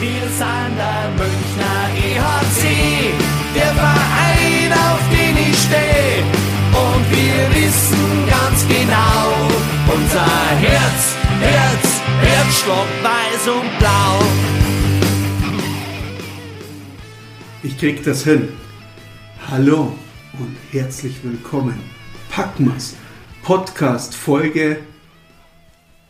Wir sind der Münchner EHC, der Verein, auf den ich stehe. Und wir wissen ganz genau, unser Herz, Herz, Herzschlag weiß und blau. Ich krieg das hin. Hallo und herzlich willkommen. Packmas, Podcast Folge.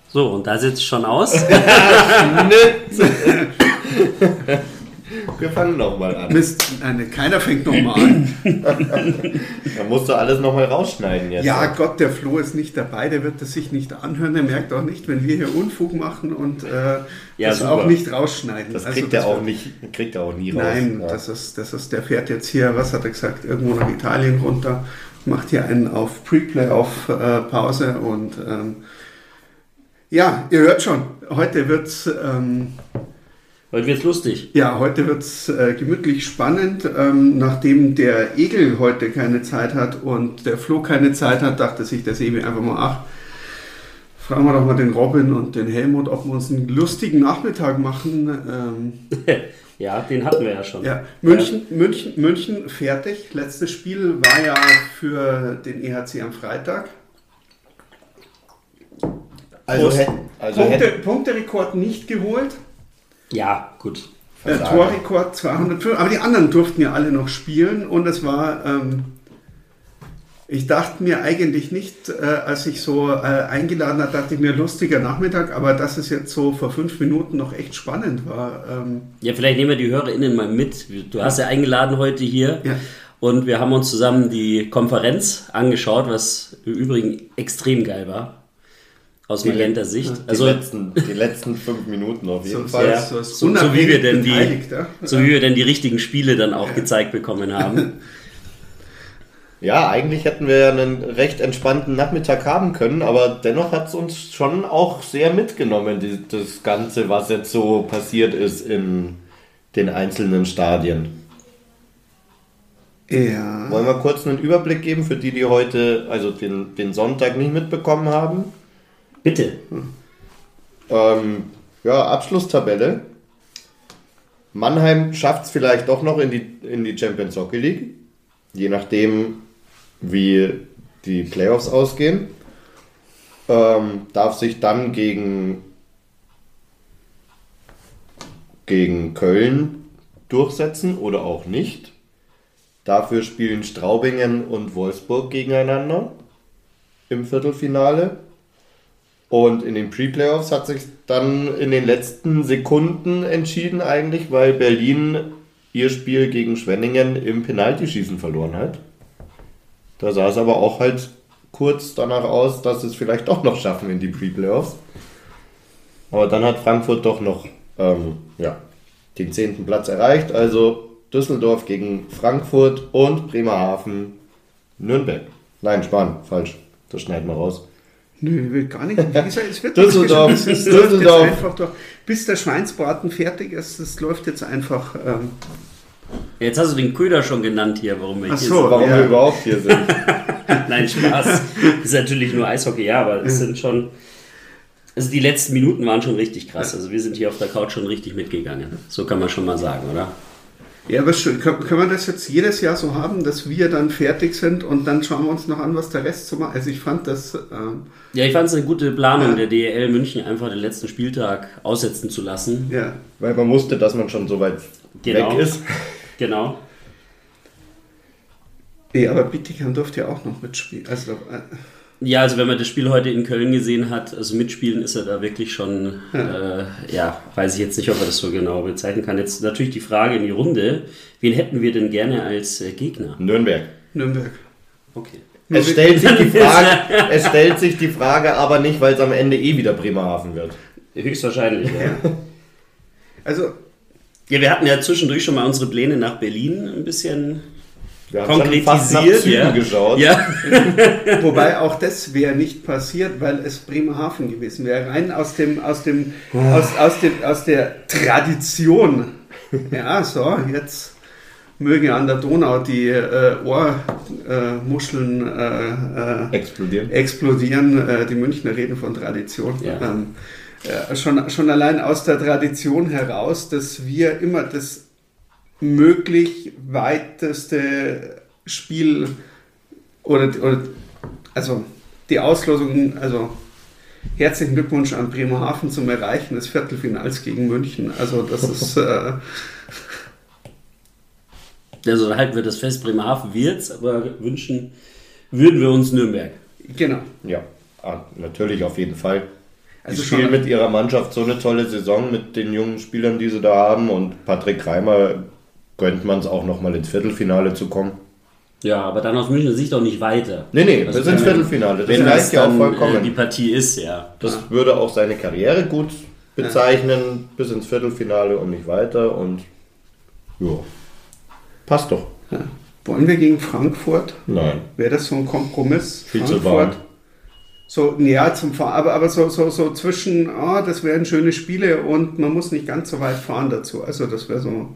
So, und da sitzt schon aus. Wir fangen nochmal an. Mist, nein, keiner fängt nochmal an. Da musst du alles nochmal rausschneiden jetzt. Ja, Gott, der Flo ist nicht dabei, der wird das sich nicht anhören. Der merkt auch nicht, wenn wir hier Unfug machen und äh, Ja, das super. auch nicht rausschneiden. Das Also kriegt er auch wird- nicht, kriegt er auch nie raus. Nein, ja. das, ist, das ist, der fährt jetzt hier, was hat er gesagt, irgendwo nach Italien runter, macht hier einen auf Preplay, auf äh, Pause und ähm, ja, ihr hört schon, heute wird's ähm, Heute wird's lustig. ja, heute wird's äh, gemütlich spannend. Ähm, nachdem der Egel heute keine Zeit hat und der Flo keine Zeit hat, dachte sich der Sebi einfach mal, ach, fragen wir doch mal den Robin und den Helmut, ob wir uns einen lustigen Nachmittag machen. Ähm, Ja, den hatten wir ja schon. ja, München, München, München fertig. Letztes Spiel war ja für den EHC am Freitag. Also, also Punkte, Punkterekord nicht geholt. Ja, gut. Äh. Torrekord 205. Aber die anderen durften ja alle noch spielen und es war. Ähm, ich dachte mir eigentlich nicht, äh, als ich so äh, eingeladen habe, dachte ich mir lustiger Nachmittag, aber dass es jetzt so vor fünf Minuten noch echt spannend war. Ähm, Ja, vielleicht nehmen wir die HörerInnen mal mit. Du hast ja eingeladen heute hier. Ja. Und wir haben uns zusammen die Konferenz angeschaut, was im Übrigen extrem geil war. Aus Die Magenta Sicht. die, Also, letzten, die letzten fünf Minuten auf jeden so, Fall. Ja. so, so, wie wir denn die- ja? so wie wir dann die richtigen Spiele dann auch gezeigt bekommen haben. Ja, eigentlich hätten wir ja einen recht entspannten Nachmittag haben können, aber dennoch hat es uns schon auch sehr mitgenommen, die, das Ganze, was jetzt so passiert ist in den einzelnen Stadien. Ja. Wollen wir kurz einen Überblick geben für die, die heute, also den, den Sonntag nicht mitbekommen haben? Bitte. Ähm, ja, Abschlusstabelle. Mannheim schafft es vielleicht doch noch in die, in die Champions Hockey League. Je nachdem, wie die Playoffs ausgehen. Ähm, darf sich dann gegen, gegen Köln durchsetzen oder auch nicht. Dafür spielen Straubingen und Wolfsburg gegeneinander im Viertelfinale. Und in den Pre-Playoffs hat sich dann in den letzten Sekunden entschieden eigentlich, weil Berlin ihr Spiel gegen Schwenningen im Penaltyschießen verloren hat. Da sah es aber auch halt kurz danach aus, dass sie es vielleicht doch noch schaffen in die Pre-Playoffs. Aber dann hat Frankfurt doch noch ähm, ja, den zehnten Platz erreicht. Also Düsseldorf gegen Frankfurt und Bremerhaven Nürnberg. Nein, Spanien, falsch. Das schneiden wir raus. Nö, ich will gar nicht. Wie gesagt, es wird Düsseldorf, nicht. Es läuft jetzt Düsseldorf. einfach durch. Bis der Schweinsbraten fertig ist, es läuft jetzt einfach. Ähm, Jetzt hast du den Köder schon genannt hier, warum wir Ach hier so. sind. Warum Ja. wir überhaupt hier sind. Nein, Spaß. ist natürlich nur Eishockey, ja, aber es sind schon. Also die letzten Minuten waren schon richtig krass. Also wir sind hier auf der Couch schon richtig mitgegangen. So kann man schon mal sagen, oder? Ja, aber schön. Können, wir das jetzt jedes Jahr so haben, dass wir dann fertig sind und dann schauen wir uns noch an, was der Rest so macht? Also ich fand das. Ähm, Ja, ich fand es eine gute Planung Ja. der DEL München einfach den letzten Spieltag aussetzen zu lassen. ja. Weil man wusste, dass man schon so weit Genau. weg ist. Genau. Nee, aber Bietigheim durfte ja auch noch mitspielen. Also, äh, Ja, also wenn man das Spiel heute in Köln gesehen hat, also mitspielen ist er da wirklich schon, ja, äh, ja weiß ich jetzt nicht, ob er das so genau bezeichnen kann. Jetzt natürlich die Frage in die Runde, wen hätten wir denn gerne als äh, Gegner? Nürnberg. Nürnberg. Okay. Es stellt, sich die Frage, es stellt sich die Frage aber nicht, weil es am Ende eh wieder Bremerhaven wird. Höchstwahrscheinlich, ja. Also, Ja, wir hatten ja zwischendurch schon mal unsere Pläne nach Berlin ein bisschen Wir haben schon fast nach konkretisiert. Süden Ja. geschaut. ja. wobei auch das wäre nicht passiert, weil es Bremerhaven gewesen wäre. Rein aus dem, aus dem, aus, aus dem, aus der Tradition. Ja, so, jetzt möge an der Donau die äh, Ohrmuscheln äh, äh, Explodieren. explodieren. Äh, die Münchner reden von Tradition. Ja. Ähm, äh, schon, schon allein aus der Tradition heraus, dass wir immer das möglich weiteste Spiel oder, oder also die Auslosung, also herzlichen Glückwunsch an Bremerhaven zum Erreichen des Viertelfinals gegen München. Also das ist äh, Also halten wir das fest, Bremerhaven wird's, aber wünschen würden wir uns Nürnberg. genau. Ja, ah, natürlich auf jeden Fall. Also die spielen mit ihrer Mannschaft so eine tolle Saison mit den jungen Spielern, die sie da haben. Und Patrick Reimer gönnt man es auch nochmal ins Viertelfinale zu kommen. Ja, aber dann aus Münchner Sicht auch nicht weiter. Nee, nee, Also bis ins Viertelfinale. Das reicht ja auch vollkommen. äh, die Partie ist, ja. Das würde auch seine Karriere gut bezeichnen, bis ins Viertelfinale und nicht weiter. Und ja, passt doch. Ja. Wollen wir gegen Frankfurt? Nein, Wäre das so ein Kompromiss? viel zu warm. So, ja, zum Fahren, aber, aber so, so, so zwischen, ah, das wären schöne Spiele und man muss nicht ganz so weit fahren dazu. Also das wäre so,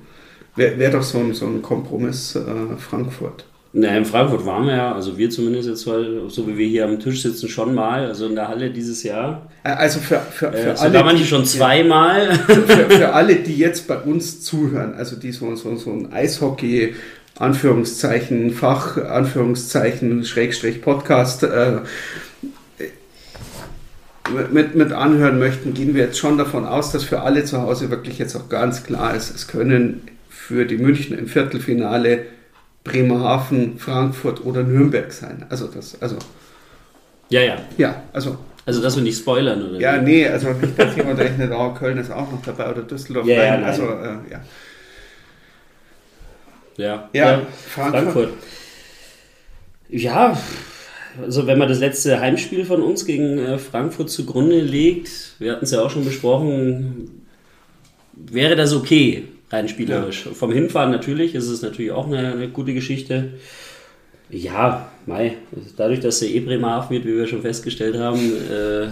wäre wär doch so ein, so ein Kompromiss äh, Frankfurt. Na, in Frankfurt waren wir ja, also wir zumindest jetzt, weil, so wie wir hier am Tisch sitzen, schon mal, also in der Halle dieses Jahr. Äh, Also für, für, für Äh, alle, sogar manche die- schon zweimal. für, für alle, die jetzt bei uns zuhören, also die so, so, so ein Eishockey, Anführungszeichen, Fach, Anführungszeichen, Schrägstrich Podcast äh, mit, mit anhören möchten, gehen wir jetzt schon davon aus, dass für alle zu Hause wirklich jetzt auch ganz klar ist, es können für die München im Viertelfinale Bremerhaven, Frankfurt oder Nürnberg sein. Also das, also ja, ja. ja, also Also, dass wir nicht spoilern, oder? ja, nee, also nicht, dass jemand rechnet, oh, Köln ist auch noch dabei oder Düsseldorf. Ja, ja, also äh, ja. Ja, Ja, Frankfurt. Frankfurt. Ja, also wenn man das letzte Heimspiel von uns gegen äh, Frankfurt zugrunde legt, wir hatten es ja auch schon besprochen, wäre das okay, rein spielerisch. Vom Hinfahren natürlich ist es natürlich auch eine, eine gute Geschichte. Ja, Mai, dadurch, dass der eh Bremerhaven wird, wie wir schon festgestellt haben, äh,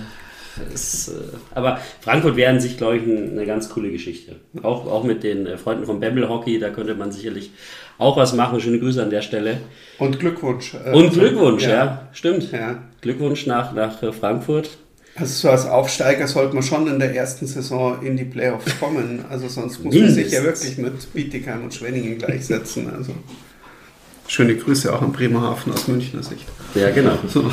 ist, äh, aber Frankfurt wäre an sich, glaube ich, ein- eine ganz coole Geschichte. Auch, auch mit den äh, Freunden vom Bamble Hockey, da könnte man sicherlich auch was machen. Schöne Grüße an der Stelle. Und Glückwunsch. äh, Und Glückwunsch, ja, stimmt. ja. Glückwunsch nach, nach äh, Frankfurt. Also so als Aufsteiger sollte man schon in der ersten Saison in die Playoffs kommen. Also sonst muss man sich ja Mindestens. wirklich mit Bietigheim und Schwenningen gleichsetzen. Also schöne Grüße auch an Bremerhaven aus Münchner Sicht. Ja, genau. So.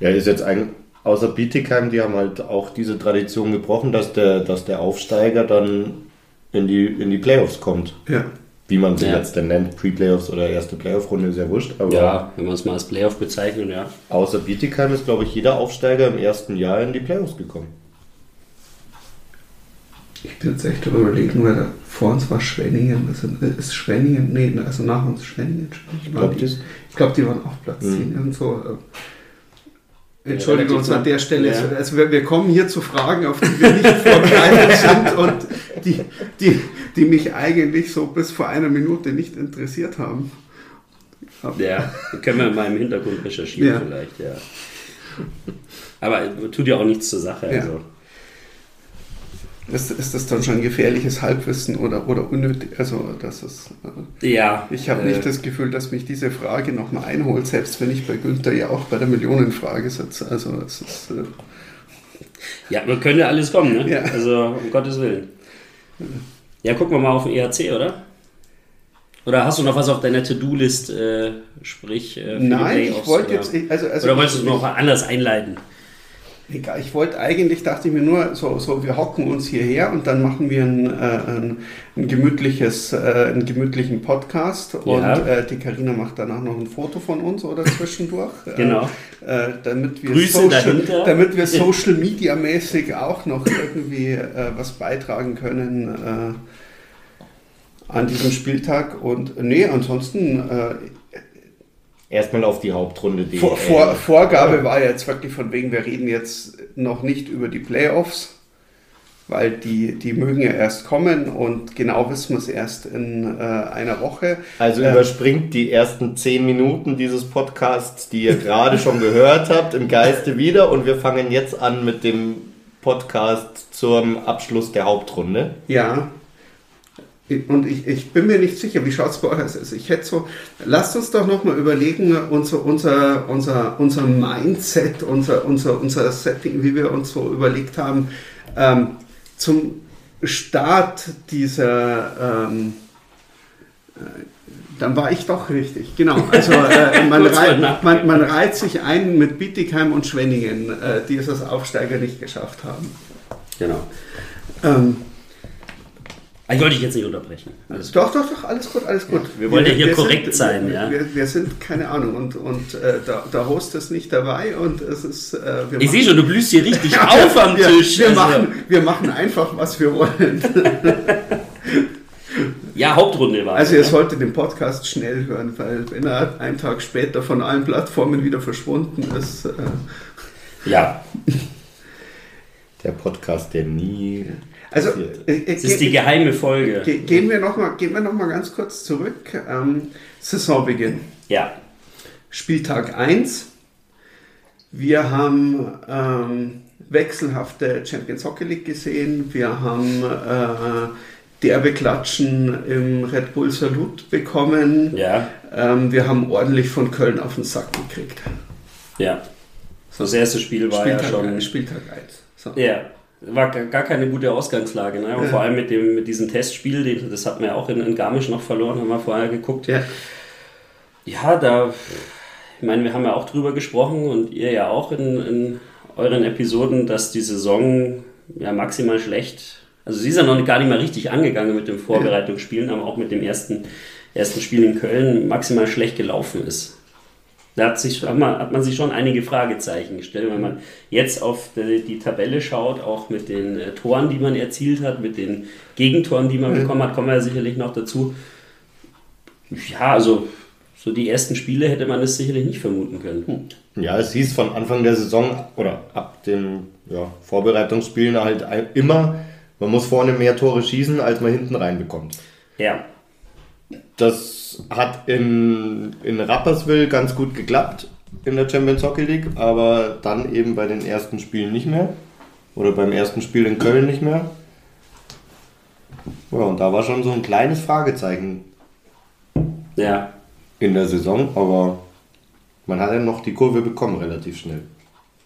Ja, ist jetzt ein, außer Bietigheim, die haben halt auch diese Tradition gebrochen, dass der, dass der Aufsteiger dann in die, in die Playoffs kommt. Ja. Wie man sie Ja. jetzt denn nennt, Pre-Playoffs oder erste Playoff-Runde, ist ja wurscht. Aber Ja, wenn man es mal als Playoff bezeichnet, ja. außer Bietigheim ist, glaube ich, jeder Aufsteiger im ersten Jahr in die Playoffs gekommen. Ich bin jetzt echt überlegen, weil da vor uns war Schwenningen. Also ist Schwenningen, nee, also nach uns Schwenningen. Ich glaube, die, ich glaub, die waren auf Platz Mhm. 10. Irgend so, äh, Entschuldigung uns an der Stelle. Ja. Also wir, wir kommen hier zu Fragen, auf die wir nicht vorbereitet sind und die, die, die mich eigentlich so bis vor einer Minute nicht interessiert haben. Aber- Ja, können wir mal im Hintergrund recherchieren Ja. vielleicht, ja. Aber tut ja auch nichts zur Sache. Ja. Also. Ist, ist das dann schon gefährliches Halbwissen oder, oder unnötig? Also das ist... Äh, Ja. Ich habe äh, nicht das Gefühl, dass mich diese Frage nochmal einholt, selbst wenn ich bei Günther ja auch bei der Millionenfrage sitze. Also es ist, äh, Ja, man könnte alles kommen, ne? Ja. Also, um Gottes Willen. Ja, gucken wir mal auf den ERC, oder? Oder hast du noch was auf deiner To-Do-List, äh, sprich äh, nein, ich wollte jetzt, ich- also, also Oder wolltest du noch anders einleiten? Egal, ich wollte eigentlich, dachte ich mir nur, so, so wir hocken uns hierher und dann machen wir ein, äh, ein, ein gemütliches, äh, einen gemütlichen Podcast und Ja. äh, die Karina macht danach noch ein Foto von uns oder zwischendurch. Genau. Äh, äh, damit wir Grüße Social, dahinter. damit wir Social Media mäßig auch noch irgendwie äh, was beitragen können an diesem Spieltag und nee, ansonsten erstmal auf die Hauptrunde. Die, vor, vor, Vorgabe war jetzt wirklich von wegen, wir reden jetzt noch nicht über die Playoffs, weil die, die mögen ja erst kommen und genau wissen wir es erst in äh, einer Woche. Also Ähm, überspringt die ersten zehn Minuten dieses Podcasts, die ihr gerade schon gehört habt, im Geiste wieder und wir fangen jetzt an mit dem Podcast zum Abschluss der Hauptrunde. Ja. Und ich, ich bin mir nicht sicher, wie schaut es bei euch aus? Ich hätte so, lasst uns doch nochmal überlegen, unser, unser, unser, unser Mindset, unser, unser, unser Setting, wie wir uns so überlegt haben, ähm, zum Start dieser, ähm, äh, dann war ich doch richtig, genau. Also äh, man, rei man, man, reiht sich ein mit Bietigheim und Schwenningen, äh, die es als Aufsteiger nicht geschafft haben. Genau. Ähm, ich wollte dich jetzt nicht unterbrechen. Alles doch, doch, doch, alles gut, alles gut. Ja, wir wollen ja hier korrekt sind, sein, wir, ja. Wir, wir, sind, keine Ahnung, und, und äh, der, der Host ist nicht dabei und es ist. Äh, ich sehe schon, du blühst hier richtig auf am wir, Tisch. Wir, also. machen, wir machen einfach, was wir wollen. ja, Hauptrunde war Also, ihr ja. solltet den Podcast schnell hören, weil wenn er einen Tag später von allen Plattformen wieder verschwunden ist. Äh, ja. Der Podcast, der nie also, äh, äh, das ist die geheime Folge. Ge gehen wir nochmal noch, ganz kurz zurück. Ähm, Saisonbeginn. Ja. Spieltag 1. Wir haben ähm, wechselhafte Champions Hockey League gesehen. Wir haben äh, derbe Klatschen im Red Bull Salut bekommen. Ja. Ähm, wir haben ordentlich von Köln auf den Sack gekriegt. Ja. Das erste Spiel war Spieltag ja schon. 1, Spieltag 1. So. Ja war gar keine gute Ausgangslage. Ne? Und ja. vor allem mit, dem, mit diesem Testspiel, das hat man ja auch in, in Garmisch noch verloren, haben wir vorher geguckt. Ja, ja da, ich meine, wir haben ja auch drüber gesprochen und ihr ja auch in, in euren Episoden, dass die Saison ja maximal schlecht, also sie ist ja noch gar nicht mal richtig angegangen mit den Vorbereitungsspielen, aber auch mit dem ersten, ersten Spiel in Köln maximal schlecht gelaufen ist. Da hat, sich, hat, man, hat man sich schon einige Fragezeichen gestellt. Wenn man jetzt auf die, die Tabelle schaut, auch mit den äh, Toren, die man erzielt hat, mit den Gegentoren, die man mhm. bekommen hat, kommen wir ja sicherlich noch dazu. Ja, also so die ersten Spiele hätte man es sicherlich nicht vermuten können. Ja, es hieß von Anfang der Saison oder ab den ja, Vorbereitungsspielen halt immer, man muss vorne mehr Tore schießen, als man hinten reinbekommt. Ja. Das hat in, in Rapperswil ganz gut geklappt in der Champions Hockey League, aber dann eben bei den ersten Spielen nicht mehr. Oder beim ersten Spiel in Köln nicht mehr. Ja, und da war schon so ein kleines Fragezeichen. Ja. In der Saison, aber man hat ja noch die Kurve bekommen relativ schnell.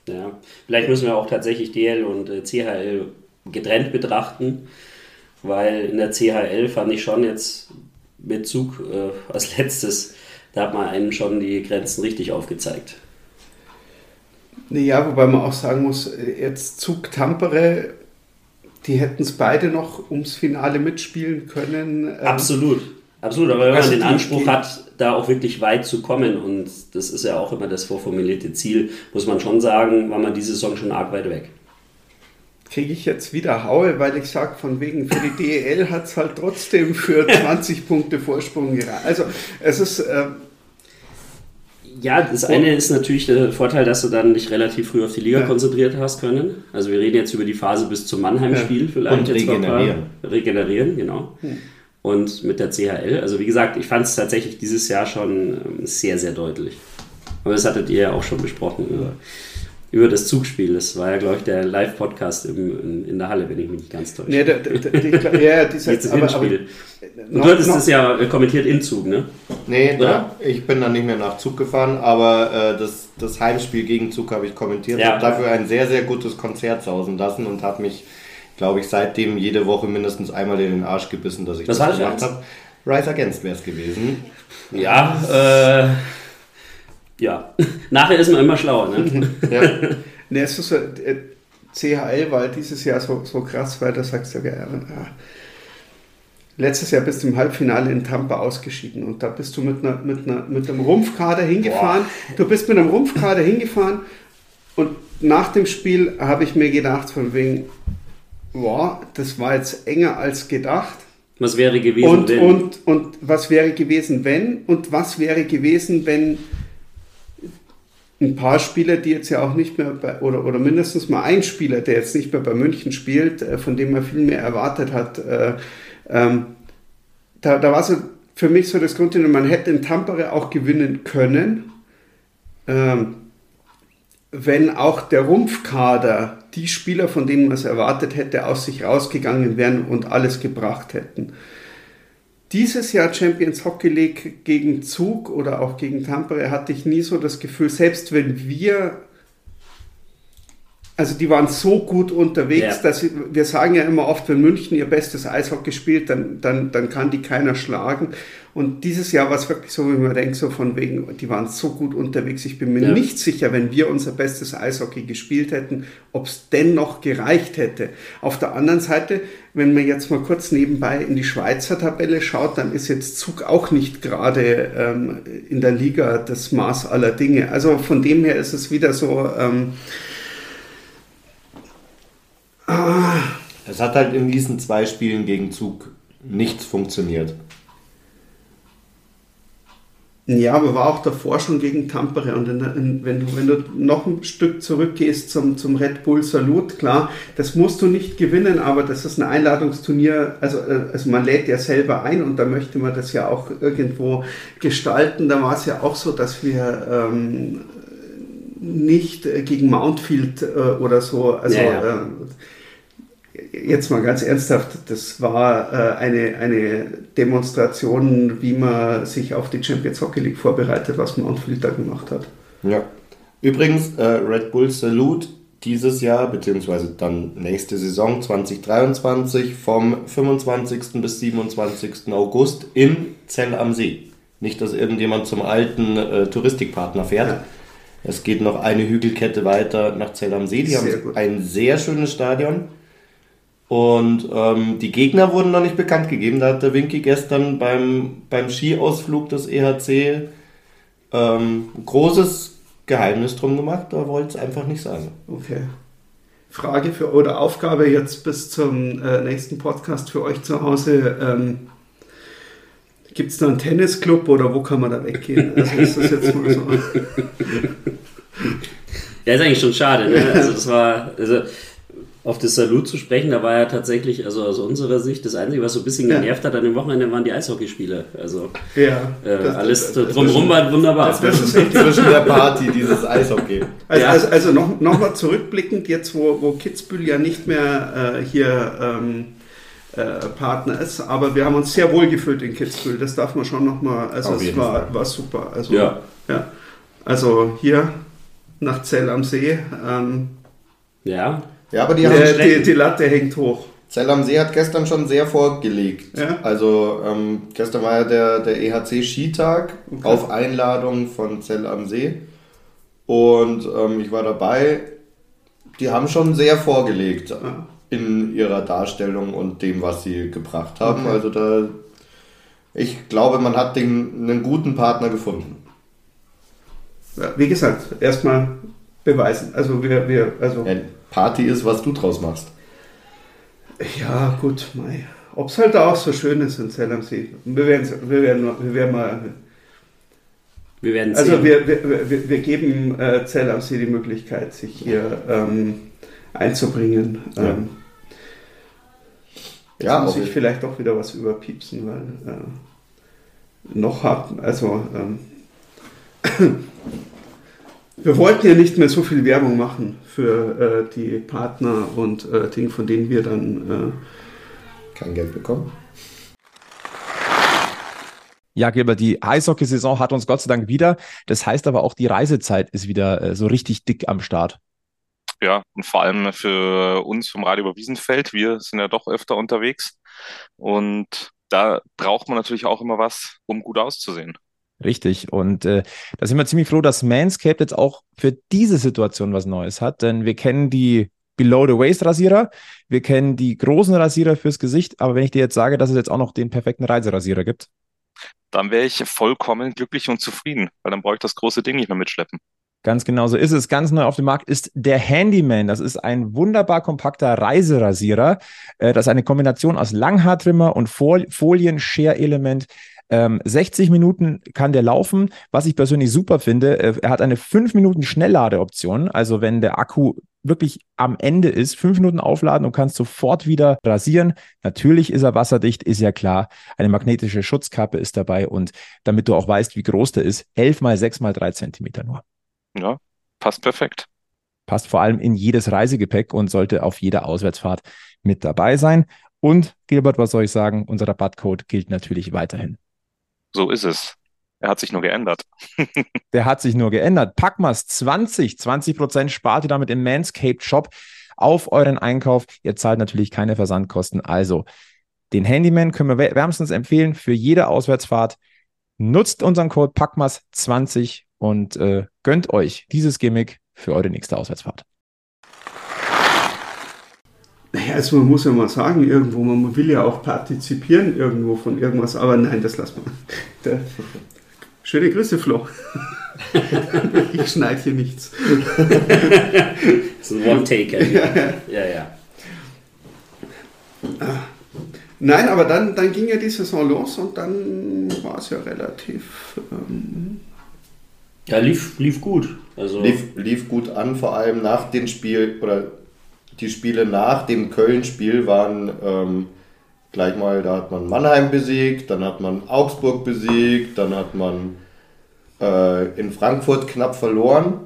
Ja, vielleicht müssen wir auch tatsächlich DL und äh, CHL getrennt betrachten, weil in der CHL fand ich schon jetzt mit Zug äh, als letztes, da hat man einem schon die Grenzen richtig aufgezeigt. Ja, wobei man auch sagen muss, jetzt Zug Tampere, die hätten es beide noch ums Finale mitspielen können. Ähm, absolut, absolut. Aber wenn man also den Anspruch die, hat, da auch wirklich weit zu kommen, und das ist ja auch immer das vorformulierte Ziel, muss man schon sagen, war man diese Saison schon arg weit weg kriege ich jetzt wieder Haue, weil ich sage, von wegen für die DEL hat es halt trotzdem für 20 Punkte Vorsprung gereicht. Also es ist... Äh, ja, das eine ist natürlich der Vorteil, dass du dann dich relativ früh auf die Liga ja. konzentriert hast können. Also wir reden jetzt über die Phase bis zum Mannheim-Spiel ja. vielleicht. Und regenerieren. Regenerieren, genau. Hm. Und mit der CHL. Also wie gesagt, ich fand es tatsächlich dieses Jahr schon ähm, sehr, sehr deutlich. Aber das hattet ihr ja auch schon besprochen. Über das Zugspiel. Das war ja, glaube ich, der Live-Podcast in, der Halle, wenn ich mich nicht ganz täusche. Nee, der, der, der, ja, dieser, Jetzt aber, aber, Und noch, du hattest das ja kommentiert in Zug, ne? Nee, da, ich bin dann nicht mehr nach Zug gefahren, aber äh, das, das Heimspiel gegen Zug habe ich kommentiert. Ja. habe dafür ein sehr, sehr gutes Konzert sausen lassen und habe mich, glaube ich, seitdem jede Woche mindestens einmal in den Arsch gebissen, dass ich Was das gemacht habe. Rise Against wäre es gewesen. Ja, äh ja, nachher ist man immer schlauer. Ne? ja. ne, es ist so, äh, CHL war dieses Jahr so, so krass, weil da sagst du, ja, ja, letztes Jahr bist du im Halbfinale in Tampa ausgeschieden und da bist du mit, einer, mit, einer, mit einem Rumpfkader hingefahren. Boah. Du bist mit einem Rumpfkader hingefahren und nach dem Spiel habe ich mir gedacht, von wegen, boah, das war jetzt enger als gedacht. Was wäre gewesen, und, wenn? Und, und was wäre gewesen, wenn? Und was wäre gewesen, wenn ein paar Spieler, die jetzt ja auch nicht mehr bei, oder, oder mindestens mal ein Spieler, der jetzt nicht mehr bei München spielt, äh, von dem man viel mehr erwartet hat. Äh, ähm, da, da war so für mich so das Grundthema, man hätte in Tampere auch gewinnen können, ähm, wenn auch der Rumpfkader, die Spieler, von denen man es erwartet hätte, aus sich rausgegangen wären und alles gebracht hätten. Dieses Jahr Champions Hockey League gegen Zug oder auch gegen Tampere hatte ich nie so das Gefühl, selbst wenn wir also die waren so gut unterwegs, ja. dass wir sagen ja immer oft, wenn München ihr bestes Eishockey spielt, dann, dann, dann kann die keiner schlagen. Und dieses Jahr war es wirklich so, wie man denkt, so von wegen, die waren so gut unterwegs. Ich bin mir ja. nicht sicher, wenn wir unser bestes Eishockey gespielt hätten, ob es dennoch gereicht hätte. Auf der anderen Seite, wenn man jetzt mal kurz nebenbei in die Schweizer Tabelle schaut, dann ist jetzt Zug auch nicht gerade ähm, in der Liga das Maß aller Dinge. Also von dem her ist es wieder so, ähm, Ah. Es hat halt in diesen zwei Spielen gegen Zug nichts funktioniert. Ja, aber war auch davor schon gegen Tampere. Und in, in, wenn, du, wenn du noch ein Stück zurückgehst zum, zum Red Bull Salut, klar, das musst du nicht gewinnen, aber das ist ein Einladungsturnier. Also, äh, also man lädt ja selber ein und da möchte man das ja auch irgendwo gestalten. Da war es ja auch so, dass wir ähm, nicht gegen Mountfield äh, oder so, also. Ja, ja. Äh, jetzt mal ganz ernsthaft, das war äh, eine, eine Demonstration, wie man sich auf die Champions Hockey League vorbereitet, was Mountfield da gemacht hat. Ja. Übrigens, äh, Red Bull Salute dieses Jahr, beziehungsweise dann nächste Saison 2023 vom 25. bis 27. August in Zell am See. Nicht, dass irgendjemand zum alten äh, Touristikpartner fährt. Ja. Es geht noch eine Hügelkette weiter nach Zell am See. Die sehr haben gut. ein sehr schönes Stadion. Und ähm, die Gegner wurden noch nicht bekannt gegeben. Da hat der Winky gestern beim, beim Skiausflug des EHC ähm, ein großes Geheimnis drum gemacht. Da wollte es einfach nicht sagen. Okay. Frage für oder Aufgabe jetzt bis zum äh, nächsten Podcast für euch zu Hause. Ähm, Gibt es da einen Tennisclub oder wo kann man da weggehen? Also ist das jetzt mal so. Ja, ist eigentlich schon schade. Ne? Also das war, also auf das Salut zu sprechen, da war ja tatsächlich, also aus unserer Sicht, das Einzige, was so ein bisschen ja. genervt hat an dem Wochenende, waren die Eishockeyspiele. Also ja, äh, das, alles das, drumherum war wunderbar. Das, das ist echt zwischen der Party, dieses Eishockey. Also, ja. also, also noch, noch mal zurückblickend, jetzt wo, wo Kitzbühel ja nicht mehr äh, hier ähm, äh, Partner ist, aber wir haben uns sehr wohl gefühlt in Kitzbühel, das darf man schon noch mal, also Auf es war, war super. Also, ja. ja. Also hier nach Zell am See. Ähm, ja. Ja, aber die, haben die, die Latte hängt hoch. Zell am See hat gestern schon sehr vorgelegt. Ja? Also ähm, gestern war ja der, der EHC-Skitag okay. auf Einladung von Zell am See. Und ähm, ich war dabei. Die haben schon sehr vorgelegt ja. in ihrer Darstellung und dem, was sie gebracht haben. Okay. Also da, ich glaube, man hat den, einen guten Partner gefunden. Ja, wie gesagt, erstmal beweisen. Also wir, wir also ja, Party ist, was du draus machst. Ja, gut, mei. Ob es halt auch so schön ist in Zell am See. Wir werden, wir werden, wir werden mal. Wir werden also sehen. Also wir, wir, wir, wir geben äh, Zell am See die Möglichkeit, sich hier ähm, einzubringen. Ja. Ähm, jetzt ja, muss ich vielleicht doch wieder was überpiepsen, weil äh, noch hab, also ähm, wir wollten ja nicht mehr so viel Werbung machen für äh, die Partner und äh, Dinge, von denen wir dann äh, kein Geld bekommen. Ja, Gilbert, die Eishockey-Saison hat uns Gott sei Dank wieder. Das heißt aber auch, die Reisezeit ist wieder äh, so richtig dick am Start. Ja, und vor allem für uns vom Radio über Wiesenfeld. Wir sind ja doch öfter unterwegs. Und da braucht man natürlich auch immer was, um gut auszusehen. Richtig. Und äh, da sind wir ziemlich froh, dass Manscaped jetzt auch für diese Situation was Neues hat, denn wir kennen die Below-the-Waist-Rasierer, wir kennen die großen Rasierer fürs Gesicht, aber wenn ich dir jetzt sage, dass es jetzt auch noch den perfekten Reiserasierer gibt, dann wäre ich vollkommen glücklich und zufrieden, weil dann brauche ich das große Ding nicht mehr mitschleppen. Ganz genau so ist es. Ganz neu auf dem Markt ist der Handyman. Das ist ein wunderbar kompakter Reiserasierer. Äh, das ist eine Kombination aus Langhaartrimmer und Folien-Share-Element. Ähm, 60 Minuten kann der laufen. Was ich persönlich super finde, äh, er hat eine 5 Minuten Schnellladeoption. Also wenn der Akku wirklich am Ende ist, 5 Minuten aufladen und kannst sofort wieder rasieren. Natürlich ist er wasserdicht, ist ja klar. Eine magnetische Schutzkappe ist dabei und damit du auch weißt, wie groß der ist, 11 mal 6 mal 3 Zentimeter nur. Ja, passt perfekt. Passt vor allem in jedes Reisegepäck und sollte auf jeder Auswärtsfahrt mit dabei sein. Und Gilbert, was soll ich sagen? Unser Rabattcode gilt natürlich weiterhin. So ist es. Er hat sich nur geändert. Der hat sich nur geändert. Packmas 20, 20 Prozent spart ihr damit im Manscaped Shop auf euren Einkauf. Ihr zahlt natürlich keine Versandkosten. Also den Handyman können wir wärmstens empfehlen für jede Auswärtsfahrt. Nutzt unseren Code PACKMAS20 und äh, gönnt euch dieses Gimmick für eure nächste Auswärtsfahrt. Naja, also man muss ja mal sagen, irgendwo, man will ja auch partizipieren irgendwo von irgendwas, aber nein, das lassen wir. Schöne Grüße, Flo. ich schneide hier nichts. das ist ein One-Taker. Ja, ja. Nein, aber dann, dann ging ja die Saison los und dann war es ja relativ. Ähm ja, lief, lief gut. Also lief, lief gut an, vor allem nach dem Spiel oder die Spiele nach dem Köln-Spiel waren ähm, gleich mal, da hat man Mannheim besiegt, dann hat man Augsburg besiegt, dann hat man äh, in Frankfurt knapp verloren.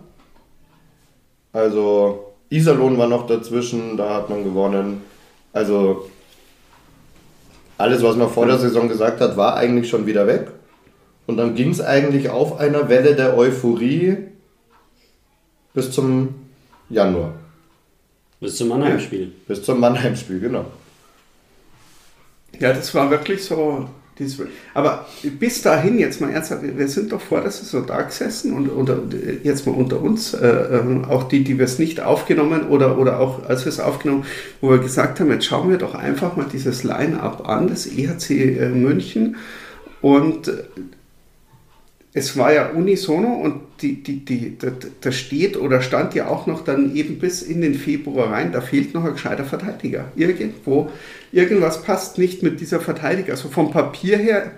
Also Iserlohn war noch dazwischen, da hat man gewonnen. Also alles, was man vor der Saison gesagt hat, war eigentlich schon wieder weg. Und dann ging es eigentlich auf einer Welle der Euphorie bis zum Januar. Bis zum Mannheim-Spiel. Bis zum Mannheim-Spiel, genau. Ja, das war wirklich so. Aber bis dahin, jetzt mal ernsthaft, wir sind doch vor der Saison da gesessen und, und jetzt mal unter uns, äh, äh, auch die, die wir es nicht aufgenommen oder, oder auch als wir es aufgenommen, wo wir gesagt haben, jetzt schauen wir doch einfach mal dieses Line-Up an, das EHC äh, München und äh, es war ja unisono und die, die, die, da steht oder stand ja auch noch dann eben bis in den Februar rein, da fehlt noch ein gescheiter Verteidiger. Irgendwo, irgendwas passt nicht mit dieser Verteidigung. Also vom Papier her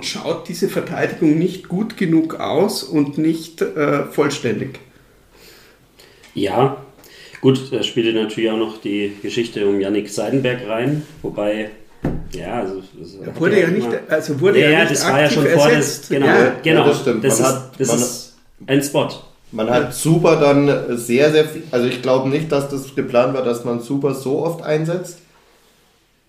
schaut diese Verteidigung nicht gut genug aus und nicht äh, vollständig. Ja, gut, da spielte natürlich auch noch die Geschichte um Yannick Seidenberg rein, wobei ja, also, also wurde ja nicht, also wurde ja, ja nicht das war ja schon vor das, genau, ja, genau, ja, das stimmt. Das, ist, hat, das ist ein Spot. Man hat Super dann sehr, sehr viel, also ich glaube nicht, dass das geplant war, dass man Super so oft einsetzt.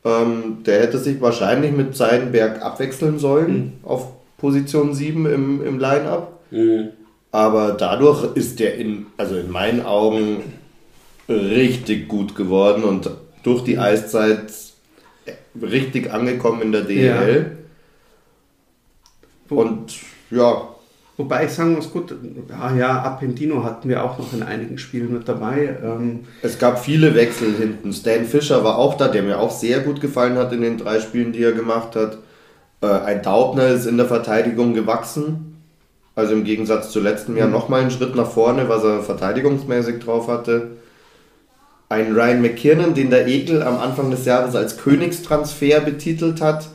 Ähm, der hätte sich wahrscheinlich mit Seidenberg abwechseln sollen mhm. auf Position 7 im, im Line-Up. Mhm. Aber dadurch ist der in, also in meinen Augen richtig gut geworden und durch die Eiszeit richtig angekommen in der DEL. Ja. Und ja. Wobei ich sagen muss, gut, ja, ja, Appendino hatten wir auch noch in einigen Spielen mit dabei. Ähm es gab viele Wechsel hinten. Stan Fischer war auch da, der mir auch sehr gut gefallen hat in den drei Spielen, die er gemacht hat. Äh, ein Daubner ist in der Verteidigung gewachsen. Also im Gegensatz zu letztem Jahr mhm. nochmal einen Schritt nach vorne, was er verteidigungsmäßig drauf hatte ein Ryan McKiernan, den der Ekel am Anfang des Jahres als Königstransfer betitelt hat.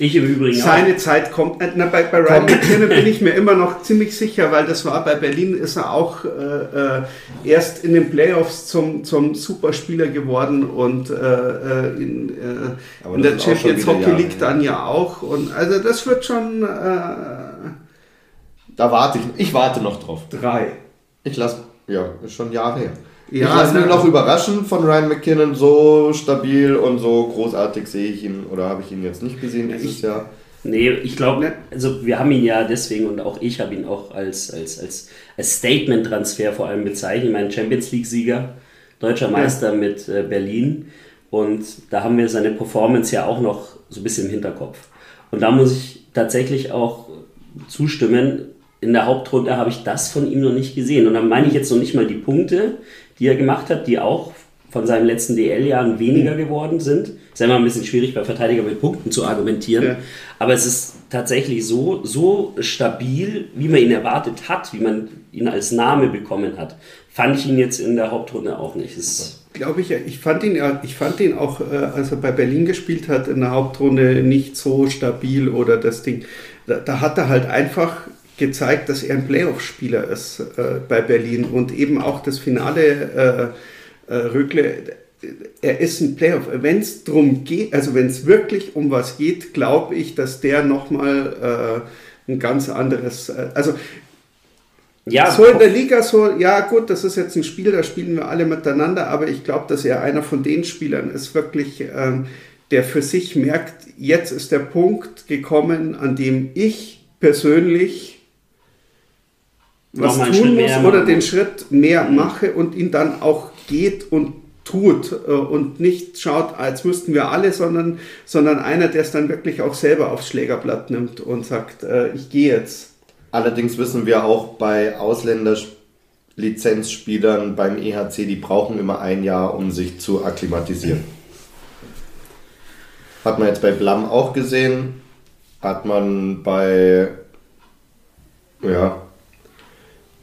Ich im Übrigen Seine auch. Zeit kommt. Äh, na, bei, bei Ryan McKiernan bin ich mir immer noch ziemlich sicher, weil das war bei Berlin, ist er auch äh, äh erst in den Playoffs zum, zum Superspieler geworden und äh, äh in, äh, in der Champions Hockey League dann ja auch. Und also das wird schon. da warte ich. Ich warte noch drauf. Drei. Ich lasse. Ja, ist schon Jahre her. Ja, ich lasse mich noch überraschen von Ryan McKinnon. So stabil und so großartig sehe ich ihn oder habe ich ihn jetzt nicht gesehen dieses ich, Jahr. Nee, ich glaube, also wir haben ihn ja deswegen und auch ich habe ihn auch als, als, als, als Statement-Transfer vor allem bezeichnet. Mein Champions League-Sieger, deutscher Meister ja. mit äh, Berlin. Und da haben wir seine Performance ja auch noch so ein bisschen im Hinterkopf. Und da muss ich tatsächlich auch zustimmen, in der Hauptrunde habe ich das von ihm noch nicht gesehen. Und dann meine ich jetzt noch nicht mal die Punkte, die er gemacht hat, die auch von seinen letzten DL-Jahren weniger geworden sind. Ist ja immer ein bisschen schwierig bei Verteidiger mit Punkten zu argumentieren. Ja. Aber es ist tatsächlich so, so stabil, wie man ihn erwartet hat, wie man ihn als Name bekommen hat. Fand ich ihn jetzt in der Hauptrunde auch nicht. Glaube ich. Ich fand ihn, ich fand ihn auch, äh, als er bei Berlin gespielt hat, in der Hauptrunde nicht so stabil oder das Ding. Da, da hat er halt einfach gezeigt, dass er ein Playoff-Spieler ist äh, bei Berlin und eben auch das Finale äh, äh, Rögle. Er ist ein Playoff. Wenn es darum geht, also wenn es wirklich um was geht, glaube ich, dass der nochmal äh, ein ganz anderes, äh, also Ja, so in der Liga, so, ja gut, das ist jetzt ein Spiel, da spielen wir alle miteinander, aber ich glaube, dass er einer von den Spielern ist, wirklich, ähm, der für sich merkt, jetzt ist der Punkt gekommen, an dem ich persönlich was tun Schritt muss mehr oder den. Schritt mehr mache und ihn dann auch geht und tut äh, und nicht schaut, als müssten wir alle, sondern, sondern einer, der es dann wirklich auch selber aufs Schlägerblatt nimmt und sagt, äh, ich gehe jetzt. Allerdings wissen wir auch bei Ausländerlizenzspielern beim EHC, die brauchen immer ein Jahr, um sich zu akklimatisieren. Hat man jetzt bei Blam auch gesehen, hat man bei ja,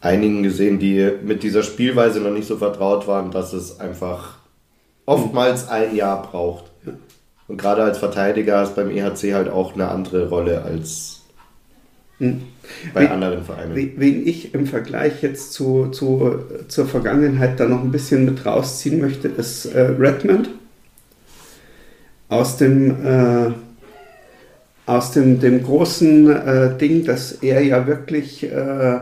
einigen gesehen, die mit dieser Spielweise noch nicht so vertraut waren, dass es einfach oftmals ein Jahr braucht. Und gerade als Verteidiger ist beim EHC halt auch eine andere Rolle als bei Wie- anderen Vereinen. We- Wen ich im Vergleich jetzt zu, zu, zur Vergangenheit da noch ein bisschen mit rausziehen möchte, ist äh, Redmond. Aus dem, äh, aus dem, dem großen äh, Ding, dass er ja wirklich äh,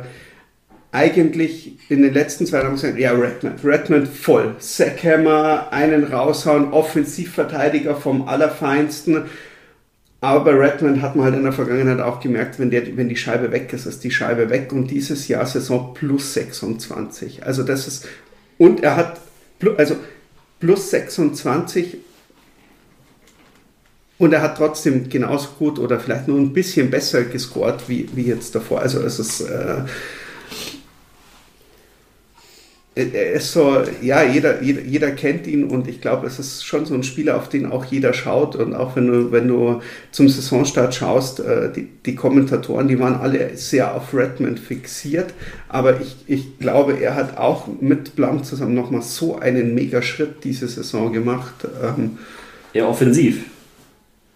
eigentlich in den letzten zwei Jahren gesagt ja, Redmond, Redmond voll. Sackhammer, einen raushauen, Offensivverteidiger vom Allerfeinsten. Aber bei Redmond hat man halt in der Vergangenheit auch gemerkt, wenn, der, wenn die Scheibe weg ist, ist die Scheibe weg. Und dieses Jahr Saison plus 26. Also das ist, und er hat, also plus 26 und er hat trotzdem genauso gut oder vielleicht nur ein bisschen besser gescored wie, wie jetzt davor. Also es ist, äh, er ist so, ja, jeder, jeder, jeder kennt ihn und ich glaube, es ist schon so ein Spieler, auf den auch jeder schaut und auch wenn du, wenn du zum Saisonstart schaust, äh, die, die Kommentatoren, die waren alle sehr auf Redmond fixiert, aber ich, ich glaube, er hat auch mit Blum zusammen nochmal so einen mega Schritt diese Saison gemacht. Ähm, Ja, offensiv.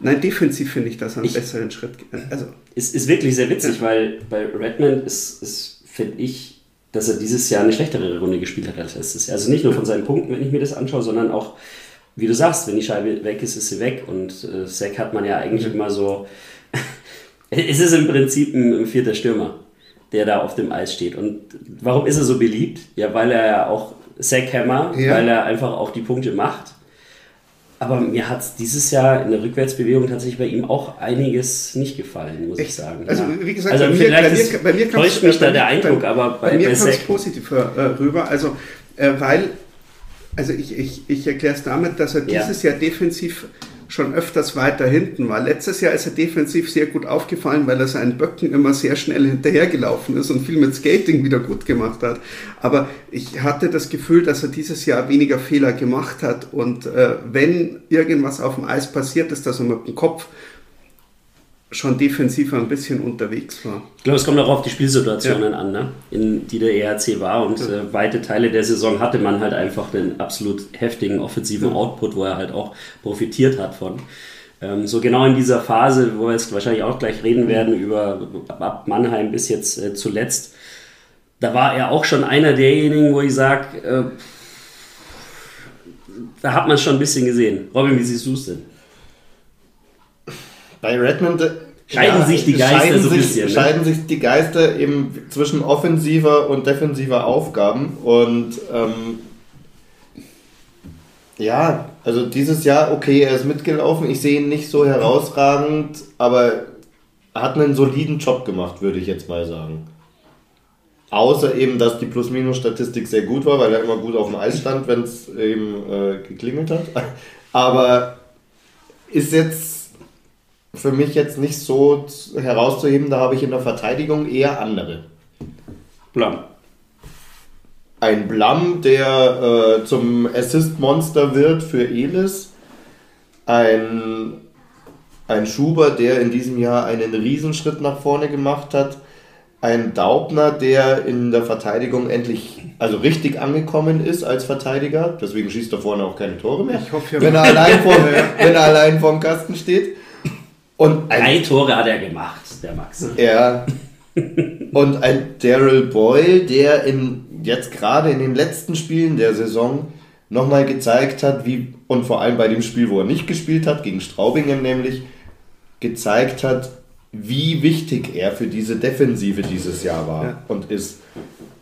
nein, defensiv finde ich, dass er einen Ich- besseren Schritt, also Ist, ist wirklich sehr witzig, weil bei Redmond ist, ist finde ich, dass er dieses Jahr eine schlechtere Runde gespielt hat als letztes Jahr. Also nicht nur von seinen Punkten, wenn ich mir das anschaue, sondern auch, wie du sagst, wenn die Scheibe weg ist, ist sie weg. Und äh, Sack hat man ja eigentlich immer so. es ist im Prinzip ein, ein vierter Stürmer, der da auf dem Eis steht. Und warum ist er so beliebt? Ja, weil er ja auch Sackhammer, Ja. weil er einfach auch die Punkte macht. Aber mir hat dieses Jahr in der Rückwärtsbewegung tatsächlich bei ihm auch einiges nicht gefallen, muss ich Echt? sagen. Also, ja. wie gesagt, also bei mir- bei mir- bei mir täuscht mich bei da der Eindruck, bei- aber bei, Bei mir kam es positiv äh, rüber, also äh, weil, also ich, ich, ich erkläre es damit, dass er Ja. dieses Jahr defensiv schon öfters weiter hinten war. Letztes Jahr ist er defensiv sehr gut aufgefallen, weil er seinen Böcken immer sehr schnell hinterhergelaufen ist und viel mit Skating wieder gut gemacht hat. Aber ich hatte das Gefühl, dass er dieses Jahr weniger Fehler gemacht hat und äh, wenn irgendwas auf dem Eis passiert ist, dass er mit dem Kopf schon defensiver ein bisschen unterwegs war. Ich glaube, es kommt auch auf die Spielsituationen an, ne? in die der ERC war. Und äh, weite Teile der Saison hatte man halt einfach den absolut heftigen offensiven Output, wo er halt auch profitiert hat von. Ähm, so genau in dieser Phase, wo wir jetzt wahrscheinlich auch gleich reden werden, über ab Mannheim bis jetzt äh, zuletzt, da war er auch schon einer derjenigen, wo ich sage, äh, da hat man es schon ein bisschen gesehen. Robin, wie siehst du es denn? Bei Redmond äh, Scheiden sich die Geister scheiden so ein sich, bisschen, ne? Scheiden sich die Geister eben zwischen offensiver und defensiver Aufgaben. Und ähm, ja, also dieses Jahr, okay, er ist mitgelaufen. Ich sehe ihn nicht so herausragend, aber er hat einen soliden Job gemacht, würde ich jetzt mal sagen. Außer eben, dass die Plus-Minus-Statistik sehr gut war, weil er immer gut auf dem Eis stand, wenn es eben äh, geklingelt hat. Aber ist jetzt für mich jetzt nicht so herauszuheben, da habe ich in der Verteidigung eher andere. Blam. Ein Blam, der äh, zum Assist-Monster wird für Elis. Ein, ein Schuber, der in diesem Jahr einen Riesenschritt nach vorne gemacht hat. Ein Daubner, der in der Verteidigung endlich, also richtig angekommen ist als Verteidiger. Deswegen schießt er vorne auch keine Tore mehr. Ich hoffe, wenn er allein vor, wenn er allein vorm Kasten steht. Und ein Drei Tore hat er gemacht, der Max. ja. Und ein Daryl Boyle, der in, jetzt gerade in den letzten Spielen der Saison nochmal gezeigt hat, wie, und vor allem bei dem Spiel, wo er nicht gespielt hat, gegen Straubingen nämlich, gezeigt hat, wie wichtig er für diese Defensive dieses Jahr war Ja. und ist.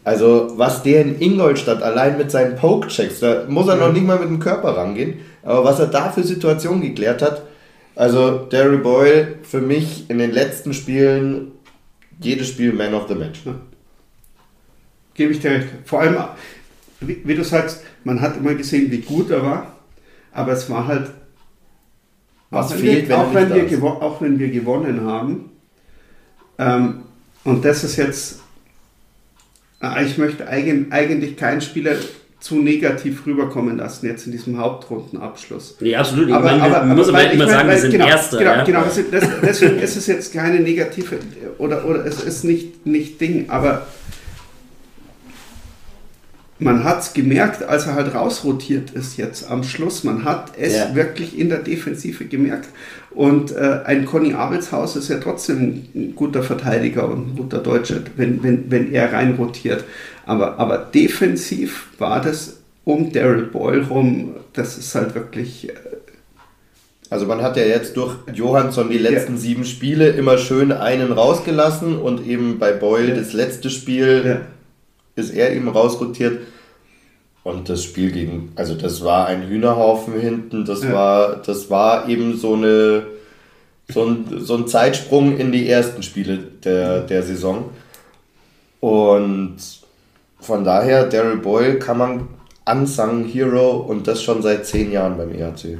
Also, was der in Ingolstadt allein mit seinen Poke-Checks, da muss er noch nicht mal mit dem Körper rangehen, aber was er da für Situationen geklärt hat, also Derry Boyle für mich in den letzten Spielen jedes Spiel Man of the Match. Gebe ich dir recht. Vor allem, wie, wie du sagst, man hat immer gesehen, wie gut er war, aber es war halt. Was auch wenn fehlt, wir, wenn er auch, wenn wir auch wenn wir gewonnen haben. Ähm, und das ist jetzt. Ah, Ich möchte eigen, eigentlich keinen Spieler zu negativ rüberkommen lassen, jetzt in diesem Hauptrundenabschluss. Nee, absolut. Ich Aber, meine, aber, man muss aber immer ich sagen, wir sind genau, Erster. Genau, ja? genau das, deswegen ist es jetzt keine negative oder, oder es ist nicht, nicht Ding, aber man hat es gemerkt, als er halt rausrotiert ist jetzt am Schluss. Man hat es Ja. wirklich in der Defensive gemerkt. Und äh, ein Conny Abelshaus ist ja trotzdem ein guter Verteidiger und ein guter Deutscher, wenn, wenn, wenn er reinrotiert. Aber, aber defensiv war das um Daryl Boyle rum, das ist halt wirklich äh, Also man hat ja jetzt durch Johansson die letzten Ja. sieben Spiele immer schön einen rausgelassen und eben bei Boyle Ja. das letzte Spiel ja, ist er eben rausrotiert. Und das Spiel gegen, also das war ein Hühnerhaufen hinten, das war, das war eben so eine, so ein, so ein Zeitsprung in die ersten Spiele der, der Saison. Und von daher, Daryl Boyle kann man unsung Hero und das schon seit zehn Jahren beim E EHC.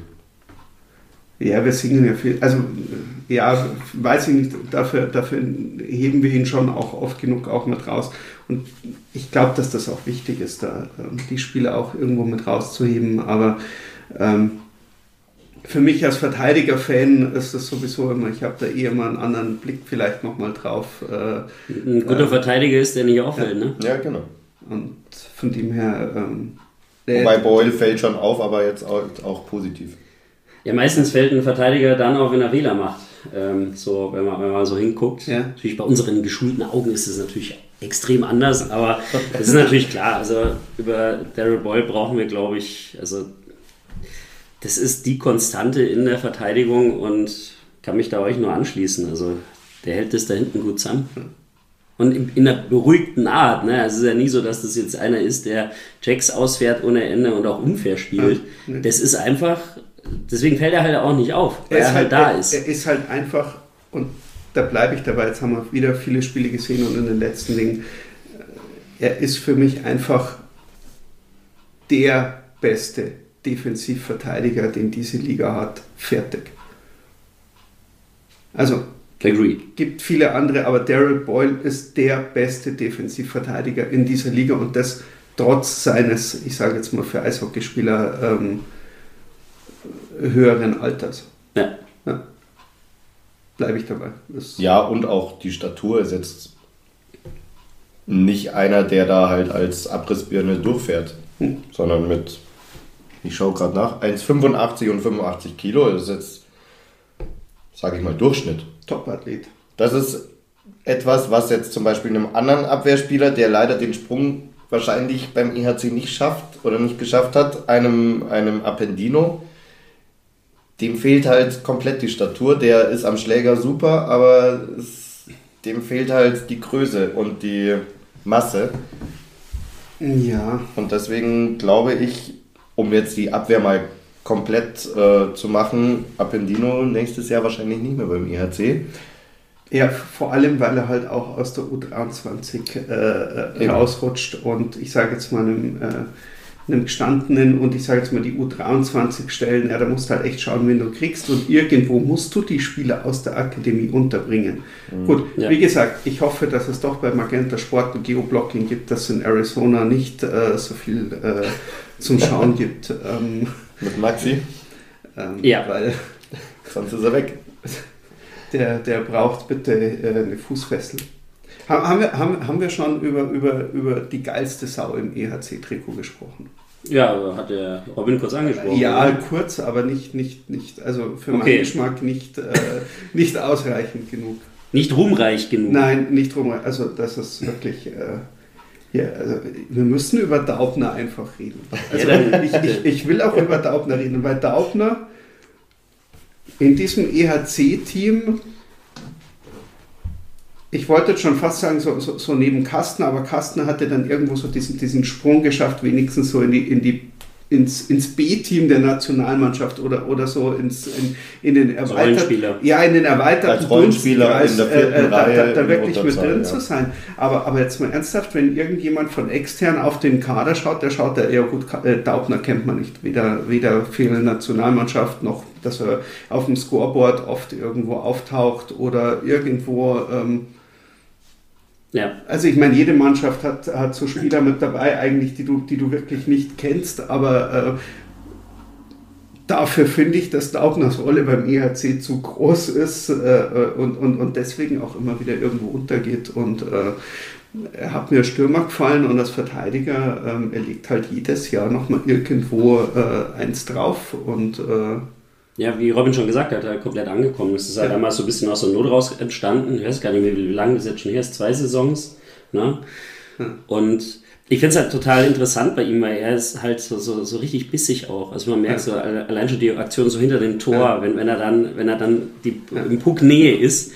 Ja, wir singen ja viel. Also, äh, ja, weiß ich nicht, dafür, dafür heben wir ihn schon auch oft genug auch mit raus. Und ich glaube, dass das auch wichtig ist, da ähm, die Spiele auch irgendwo mit rauszuheben. Aber ähm, für mich als Verteidiger-Fan ist das sowieso immer, ich habe da eher mal einen anderen Blick vielleicht nochmal drauf. Äh, Ein guter Verteidiger ist, der nicht auffällt, ne? Ja, genau. Und von dem her. Ähm, Wobei Boyle fällt schon auf, aber jetzt auch, auch positiv. Ja, meistens fällt ein Verteidiger dann auf, wenn er Fehler macht. Ähm, so, wenn man, wenn man so hinguckt. Ja. Natürlich bei unseren geschulten Augen ist es natürlich extrem anders, aber es ist natürlich klar. Also über Daryl Boyle brauchen wir, glaube ich, also das ist die Konstante in der Verteidigung und kann mich da euch nur anschließen. Also der hält das da hinten gut zusammen. Und in, in einer beruhigten Art. Ne? Also es ist ja nie so, dass das jetzt einer ist, der Checks ausfährt ohne Ende und auch unfair spielt. Ja, nee. Das ist einfach, deswegen fällt er halt auch nicht auf, weil er, halt da er, ist. Er ist halt einfach, und da bleibe ich dabei, jetzt haben wir wieder viele Spiele gesehen und in den letzten Dingen, er ist für mich einfach der beste Defensivverteidiger, den diese Liga hat. Fertig. Also, Agreed. gibt viele andere, aber Daryl Boyle ist der beste Defensivverteidiger in dieser Liga und das trotz seines, ich sage jetzt mal für Eishockeyspieler, ähm, höheren Alters. Ja. Ja. Bleibe ich dabei. Das, Ja, und auch die Statur ist jetzt nicht einer, der da halt als Abrissbirne durchfährt, Hm. sondern mit, ich schaue gerade nach, 1,85 und 85 Kilo das ist jetzt, sage ich mal, Durchschnitt. Top-Athlet. Das ist etwas, was jetzt zum Beispiel einem anderen Abwehrspieler, der leider den Sprung wahrscheinlich beim EHC nicht schafft oder nicht geschafft hat, einem, einem Appendino, dem fehlt halt komplett die Statur. Der ist am Schläger super, aber es, dem fehlt halt die Größe und die Masse. Ja, Und deswegen glaube ich, um jetzt die Abwehr mal komplett äh, zu machen, Appendino nächstes Jahr wahrscheinlich nicht mehr beim EHC. Ja, vor allem, weil er halt auch aus der U23 äh, äh, rausrutscht und ich sage jetzt mal einem, äh, einem gestandenen und ich sage jetzt mal die U23 stellen, ja, da musst du halt echt schauen, wen du kriegst und irgendwo musst du die Spieler aus der Akademie unterbringen. Gut, Ja. wie gesagt, ich hoffe, dass es doch bei Magenta Sport ein Geoblocking gibt, dass es in Arizona nicht äh, so viel äh, zum Schauen gibt. Ähm, Mit Maxi, ähm, Ja. Weil sonst ist er weg. der, der braucht bitte äh, eine Fußfessel. Ha- Haben wir, haben, haben wir schon über, über, über die geilste Sau im EHC-Trikot gesprochen? Ja, hat der Robin kurz angesprochen. Ja, oder? kurz, aber nicht, nicht, nicht also für Okay. meinen Geschmack nicht, äh, nicht ausreichend genug. Nicht ruhmreich genug. Nein, nicht drum. Also das ist wirklich. Äh, ja, also wir müssen über Daubner einfach reden. Also Ja, ich, ich, ich will auch über Daubner reden, weil Daubner in diesem EHC-Team ich wollte jetzt schon fast sagen, so, so, so neben Kastner, aber Kastner hatte dann irgendwo so diesen, diesen Sprung geschafft, wenigstens so in die, in die ins, ins B-Team der Nationalmannschaft oder, oder so ins, in, in den erweiterten, ja, in den erweiterten Als Rollenspieler in der vierten äh, äh, da, Reihe da, da in wirklich mit drin ja. zu sein. Aber, aber jetzt mal ernsthaft, wenn irgendjemand von extern auf den Kader schaut, der schaut, der, ja gut, äh, Daubner kennt man nicht, weder, weder die Nationalmannschaft noch, dass er auf dem Scoreboard oft irgendwo auftaucht oder irgendwo ähm, Ja. also ich meine, jede Mannschaft hat, hat so Spieler mit dabei, eigentlich, die du, die du wirklich nicht kennst, aber äh, dafür finde ich, dass Daubners Rolle beim EHC zu groß ist äh, und, und, und deswegen auch immer wieder irgendwo untergeht. Und äh, er hat mir Stürmer gefallen und als Verteidiger, ähm, er legt halt jedes Jahr nochmal irgendwo äh, eins drauf und äh, Ja, wie Robin schon gesagt hat, er komplett angekommen. Es ist halt Ja. damals so ein bisschen aus der Not raus entstanden. Ich weiß gar nicht mehr, wie lange das jetzt schon her ist. Zwei Saisons. Ne? Und ich finde es halt total interessant bei ihm, weil er ist halt so, so, so richtig bissig auch. Also man merkt so alle- allein schon die Aktion so hinter dem Tor, Ja. wenn, wenn er dann, wenn er dann die, im Puck Nähe ist,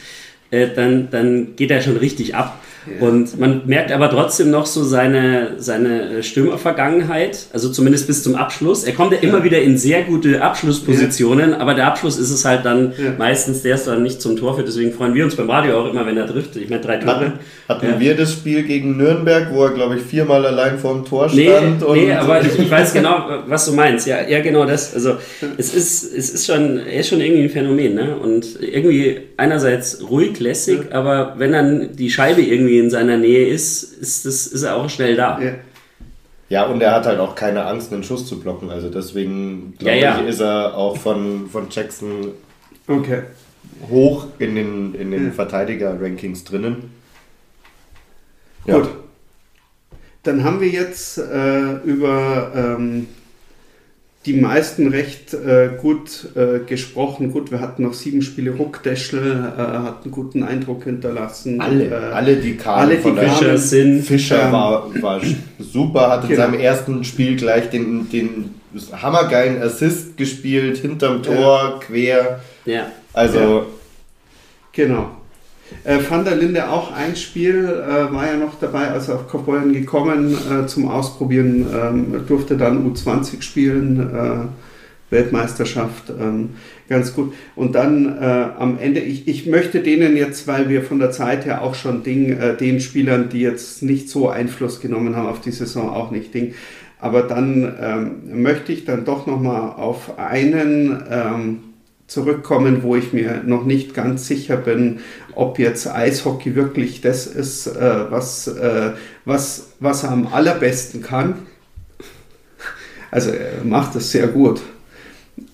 äh, dann, dann geht er schon richtig ab. Ja. Und man merkt aber trotzdem noch so seine, seine Stürmervergangenheit, also zumindest bis zum Abschluss. Er kommt ja immer wieder in sehr gute Abschlusspositionen, aber der Abschluss ist es halt dann Ja. meistens, der es dann nicht zum Tor führt. Deswegen freuen wir uns beim Radio auch immer, wenn er trifft. Ich meine, drei Tore. Hatten, hatten Ja. wir das Spiel gegen Nürnberg, wo er, glaube ich, viermal allein vorm Tor Nee, stand? nee, aber ich, ich weiß genau, was du meinst. Ja, ja, genau das. Also es ist, es ist schon, er ist schon irgendwie ein Phänomen, ne? Und irgendwie einerseits ruhig, lässig, aber wenn dann die Scheibe irgendwie in seiner Nähe ist, ist, das, ist er auch schnell da. ja. Ja, und er hat halt auch keine Angst, einen Schuss zu blocken. Also deswegen, glaube Ja, ja. ich, ist er auch von, von Jackson okay. hoch in den, in den Ja. Verteidiger-Rankings drinnen. Gut. Dann haben wir jetzt äh, über ähm, die meisten recht äh, gut äh, gesprochen. Gut, wir hatten noch sieben Spiele Ruckdeschel, äh, hat einen guten Eindruck hinterlassen. Alle, Äh, alle, die kamen alle, die von kamen. Fischer sind. Fischer Ähm, war, war super, hat in genau. seinem ersten Spiel gleich den, den hammergeilen Assist gespielt, hinterm Tor, quer. Ja. Also, Ja. Genau. Äh, Van der Linde auch ein Spiel, äh, war ja noch dabei, also auf Kaufbeuren gekommen äh, zum Ausprobieren, ähm, durfte dann U20 spielen, äh, Weltmeisterschaft, ähm, ganz gut. Und dann äh, am Ende, ich, ich möchte denen jetzt, weil wir von der Zeit her auch schon Ding, äh, den Spielern, die jetzt nicht so Einfluss genommen haben auf die Saison, auch nicht Ding. Aber dann ähm, möchte ich dann doch nochmal auf einen ähm, zurückkommen, wo ich mir noch nicht ganz sicher bin, ob jetzt Eishockey wirklich das ist, äh, was, äh, was, was er am allerbesten kann. Also er macht es sehr gut.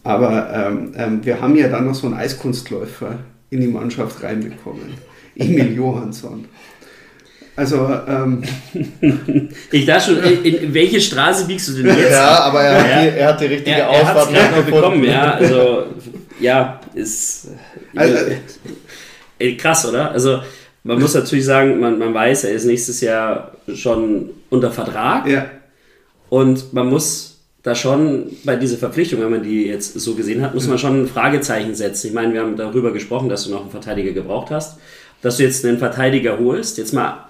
Aber ähm, ähm, wir haben ja dann noch so einen Eiskunstläufer in die Mannschaft reinbekommen. Emil Johansson. Also ähm, Ich da schon, in, in welche Straße biegst du denn jetzt? ja, aber er, hat Ja. Die, er hat die richtige er, er hat es Ausfahrt gerade noch gefunden. bekommen, ja. Also, ja, ist Also- äh, krass, oder? Also, man muss natürlich sagen, man, man weiß, er ist nächstes Jahr schon unter Vertrag ja, und man muss da schon bei dieser Verpflichtung, wenn man die jetzt so gesehen hat, muss man schon ein Fragezeichen setzen. Ich meine, wir haben darüber gesprochen, dass du noch einen Verteidiger gebraucht hast, dass du jetzt einen Verteidiger holst, jetzt mal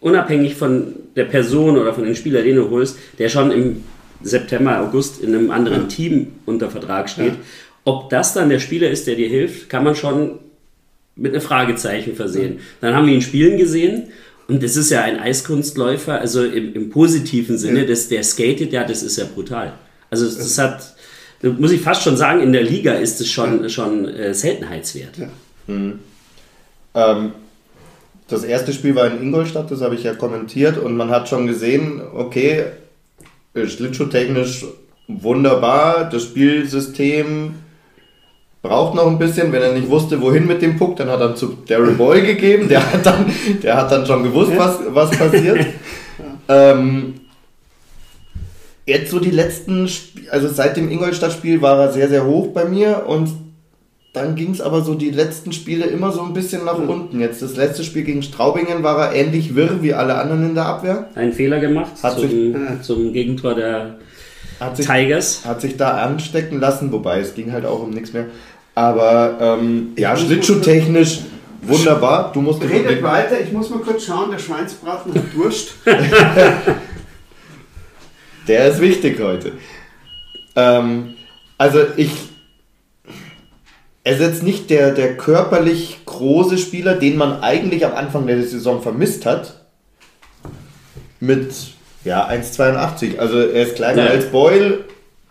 unabhängig von der Person oder von den Spieler, den du holst, der schon im September, August in einem anderen Team unter Vertrag steht. Ja. Ob das dann der Spieler ist, der dir hilft, kann man schon mit einem Fragezeichen versehen. Dann haben wir ihn spielen gesehen und das ist ja ein Eiskunstläufer, also im, im positiven Sinne, Ja. das, der skatet ja, das ist ja brutal. Also das, hat, muss ich fast schon sagen, in der Liga ist es schon, schon äh, Seltenheitswert. Ja. Ähm, das erste Spiel war in Ingolstadt, das habe ich ja kommentiert und man hat schon gesehen, okay, äh, schlittschuhtechnisch wunderbar, das Spielsystem braucht noch ein bisschen, wenn er nicht wusste, wohin mit dem Puck, dann hat er zu Daryl Boy gegeben, der hat dann, der hat dann schon gewusst, was, was passiert. ähm, jetzt so die letzten, Sp also seit dem Ingolstadt-Spiel war er sehr, sehr hoch bei mir und dann ging es aber so die letzten Spiele immer so ein bisschen nach unten. Jetzt das letzte Spiel gegen Straubingen war er ähnlich wirr wie alle anderen in der Abwehr. Einen Fehler gemacht Hat zum, sich- zum Gegentor der Hat sich, Tigers. hat sich da anstecken lassen, wobei es ging halt auch um nichts mehr. Aber ähm, ja, schlittschuhtechnisch Wunderbar, du musst Redet weiter, ich muss mal kurz schauen, der Schweinsbraten hat Durst. Der ist wichtig heute. Ähm, also ich. Er ist jetzt nicht der, der körperlich große Spieler, den man eigentlich am Anfang der Saison vermisst hat. Mit ja, 1,82. Also er ist kleiner Ja. als Boyle,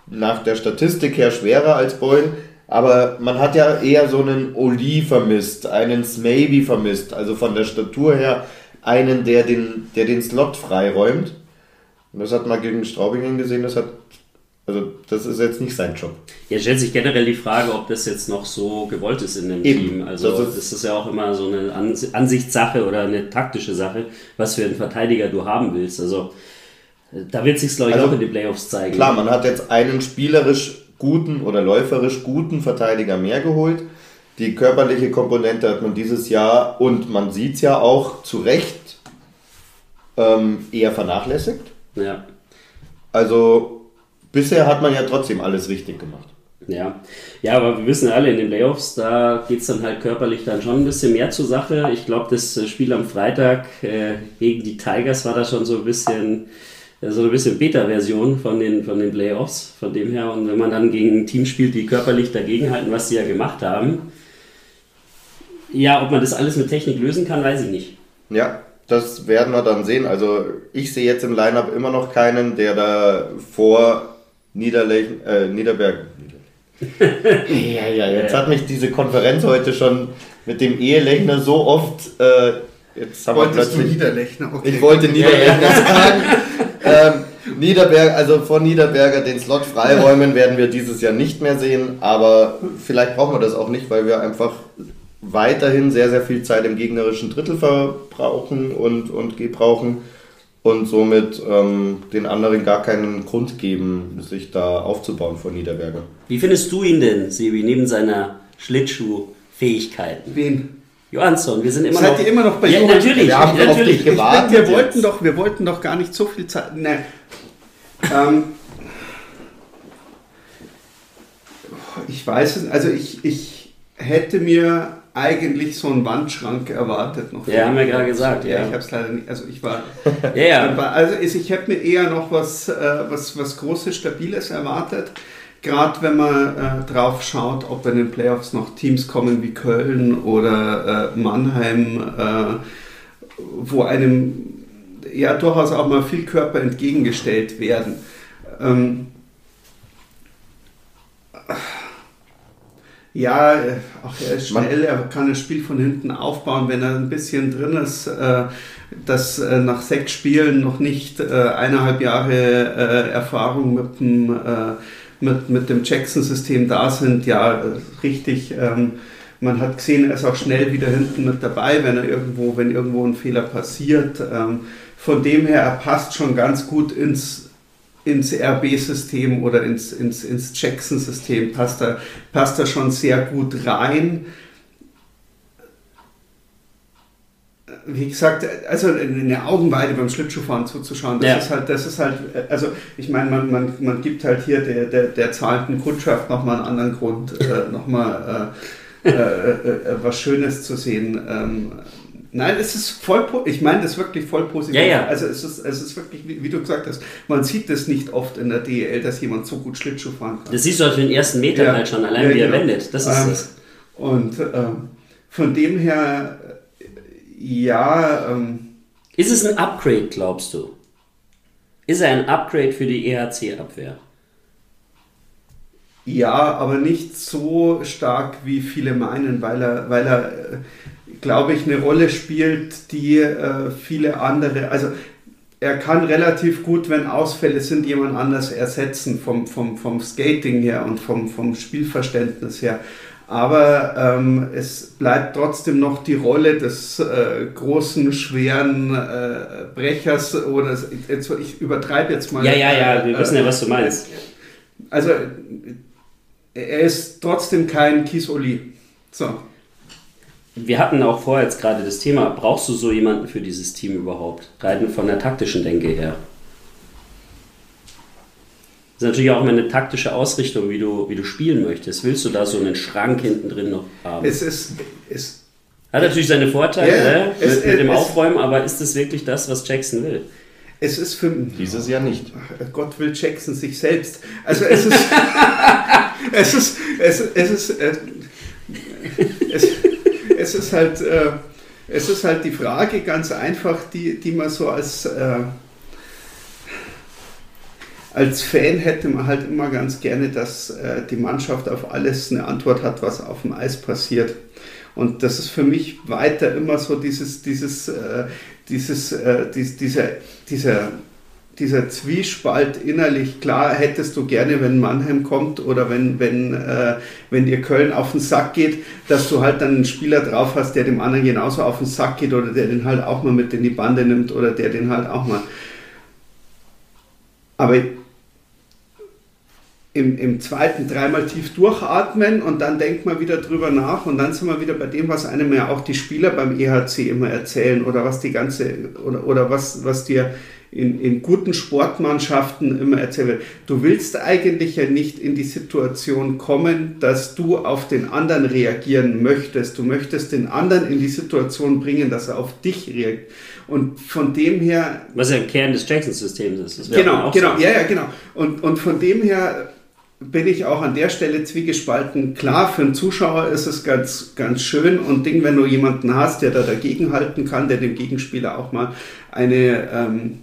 nach der Statistik her schwerer als Boyle. Aber man hat ja eher so einen Oli vermisst, einen Smaybe vermisst. Also von der Statur her einen, der den, der den Slot freiräumt. Und das hat man gegen Straubingen gesehen, das hat, also das ist jetzt nicht sein Job. Ja, stellt sich generell die Frage, ob das jetzt noch so gewollt ist in dem Eben. Team. Also Das das ist- ist, ja auch immer so eine Ans Ansichtssache oder eine taktische Sache, was für einen Verteidiger du haben willst. Also da wird sich glaube ich, Also, auch in den Playoffs zeigen. Klar, man hat jetzt einen spielerisch guten oder läuferisch guten Verteidiger mehr geholt. Die körperliche Komponente hat man dieses Jahr und man sieht es ja auch zu Recht ähm, eher vernachlässigt. Ja. Also bisher hat man ja trotzdem alles richtig gemacht. Ja. ja, aber wir wissen alle, in den Playoffs, da geht es dann halt körperlich dann schon ein bisschen mehr zur Sache. Ich glaube, das äh, Spiel am Freitag äh, gegen die Tigers war da schon so ein bisschen äh, so ein bisschen Beta-Version von den, von den Playoffs, von dem her. Und wenn man dann gegen ein Team spielt, die körperlich dagegenhalten, was sie ja gemacht haben, ja, ob man das alles mit Technik lösen kann, weiß ich nicht. Ja, das werden wir dann sehen. Also ich sehe jetzt im Lineup immer noch keinen, der da vor Niederlech äh, Niederberg. ja, ja, jetzt hat mich diese Konferenz heute schon mit dem Ehelechner so oft. Äh, jetzt haben wir Wolltest du plötzlich. Niederlechner? Okay. Ich wollte Niederlechner sagen. Ähm, Niederberg, also vor Niederberger den Slot freiräumen werden wir dieses Jahr nicht mehr sehen, aber vielleicht brauchen wir das auch nicht, weil wir einfach weiterhin sehr, sehr viel Zeit im gegnerischen Drittel verbrauchen und, und gebrauchen und somit ähm, den anderen gar keinen Grund geben, sich da aufzubauen vor Niederberger. Wie findest du ihn denn, Sebi, neben seiner Schlittschuh-Fähigkeiten? Wen? Johansson, wir sind immer Seid noch. ihr immer noch bei ja, Johann? natürlich, Wir haben auf natürlich. dich gewartet. wir, jetzt. wollten doch, wir wollten doch gar nicht so viel Zeit. Nein. Ähm, ich weiß es, also ich, ich hätte mir eigentlich so einen Wandschrank erwartet. Noch Ja, haben wir gerade gesagt, ja. ich habe es leider nicht, also ich war, Ja, ja. also ich hätte mir eher noch was, äh, was, was Großes, Stabiles erwartet. Gerade wenn man äh, drauf schaut, ob in den Playoffs noch Teams kommen wie Köln oder äh, Mannheim, äh, wo einem ja durchaus auch mal viel Körper entgegengestellt werden. Ähm, ja, äh, auch er ist schnell, er kann das Spiel von hinten aufbauen, wenn er ein bisschen drin ist, äh, dass äh, nach sechs Spielen noch nicht äh, eineinhalb Jahre äh, Erfahrung mit dem, äh, mit, mit dem Jackson-System da sind, ja, äh, richtig. Ähm, man hat gesehen, er ist auch schnell wieder hinten mit dabei, wenn er irgendwo, wenn irgendwo ein Fehler passiert. Ähm, von dem her, er passt schon ganz gut ins, ins RB-System oder ins, ins, ins Jackson-System, passt er, passt er schon sehr gut rein. Wie gesagt, also eine Augenweide beim Schlittschuhfahren zuzuschauen, das Ja. ist halt, das ist halt, also ich meine, man, man, man gibt halt hier der, der, der zahlenden Kundschaft nochmal einen anderen Grund, äh, nochmal äh, äh, äh, äh, was Schönes zu sehen. Ähm, nein, es ist voll, ich meine das wirklich voll positiv. Ja, ja. Also es ist, es ist wirklich, wie, du gesagt hast, man sieht das nicht oft in der DEL, dass jemand so gut Schlittschuh fahren kann. Das siehst du halt für den ersten Meter Ja. halt schon, allein Ja, wie er genau. wendet. Das ist Ähm, das. Und ähm, von dem her, ja, ähm, Ist es ein Upgrade, glaubst du? Ist er ein Upgrade für die EHC-Abwehr? ja, aber nicht so stark, wie viele meinen, weil er, weil er, äh, glaube ich, eine Rolle spielt, die äh, viele andere, also er kann relativ gut, wenn Ausfälle sind, jemand anders ersetzen vom, vom, vom Skating her und vom, vom Spielverständnis her. Aber ähm, es bleibt trotzdem noch die Rolle des äh, großen, schweren äh, Brechers oder jetzt, ich übertreibe jetzt mal. Ja, ja, ja, wir äh, wissen ja, was du meinst. Also er ist trotzdem kein Kisoli. So. Wir hatten auch vorher jetzt gerade das Thema, brauchst du so jemanden für dieses Team überhaupt? Rein von der taktischen Denke her. Das ist natürlich auch immer eine taktische Ausrichtung, wie du, wie du spielen möchtest. Willst du da so einen Schrank hinten drin noch haben? Es ist, es, Hat natürlich seine Vorteile Ja, ne? es- mit, mit dem es- Aufräumen, aber ist das wirklich das, was Jackson will? Es ist für Dieses Jahr nicht. Gott will Jackson sich selbst. Also es ist es ist es, es ist äh, es, es ist halt äh, es ist halt die Frage ganz einfach, die, die man so als äh, als Fan hätte man halt immer ganz gerne, dass äh, die Mannschaft auf alles eine Antwort hat, was auf dem Eis passiert. Und das ist für mich weiter immer so dieses, dieses, äh, dieses, äh, dies, dieser, dieser, dieser Zwiespalt innerlich. Klar hättest du gerne, wenn Mannheim kommt oder wenn, wenn, äh, wenn dir Köln auf den Sack geht, dass du halt dann einen Spieler drauf hast, der dem anderen genauso auf den Sack geht oder der den halt auch mal mit in die Bande nimmt oder der den halt auch mal. Aber im, im zweiten dreimal tief durchatmen und dann denkt man wieder drüber nach und dann sind wir wieder bei dem, was einem ja auch die Spieler beim EHC immer erzählen oder was die ganze oder, oder was, was dir in, in guten Sportmannschaften immer erzählt wird. Du willst eigentlich ja nicht in die Situation kommen, dass du auf den anderen reagieren möchtest. Du möchtest den anderen in die Situation bringen, dass er auf dich reagiert. Und von dem her Was ja ein Kern des Jackson-Systems ist. Genau, genau, ja, ja, genau. Und, und von dem her bin ich auch an der Stelle zwiegespalten. Klar, für einen Zuschauer ist es ganz, ganz schön und Ding, wenn du jemanden hast, der da dagegenhalten kann, der dem Gegenspieler auch mal eine, ähm,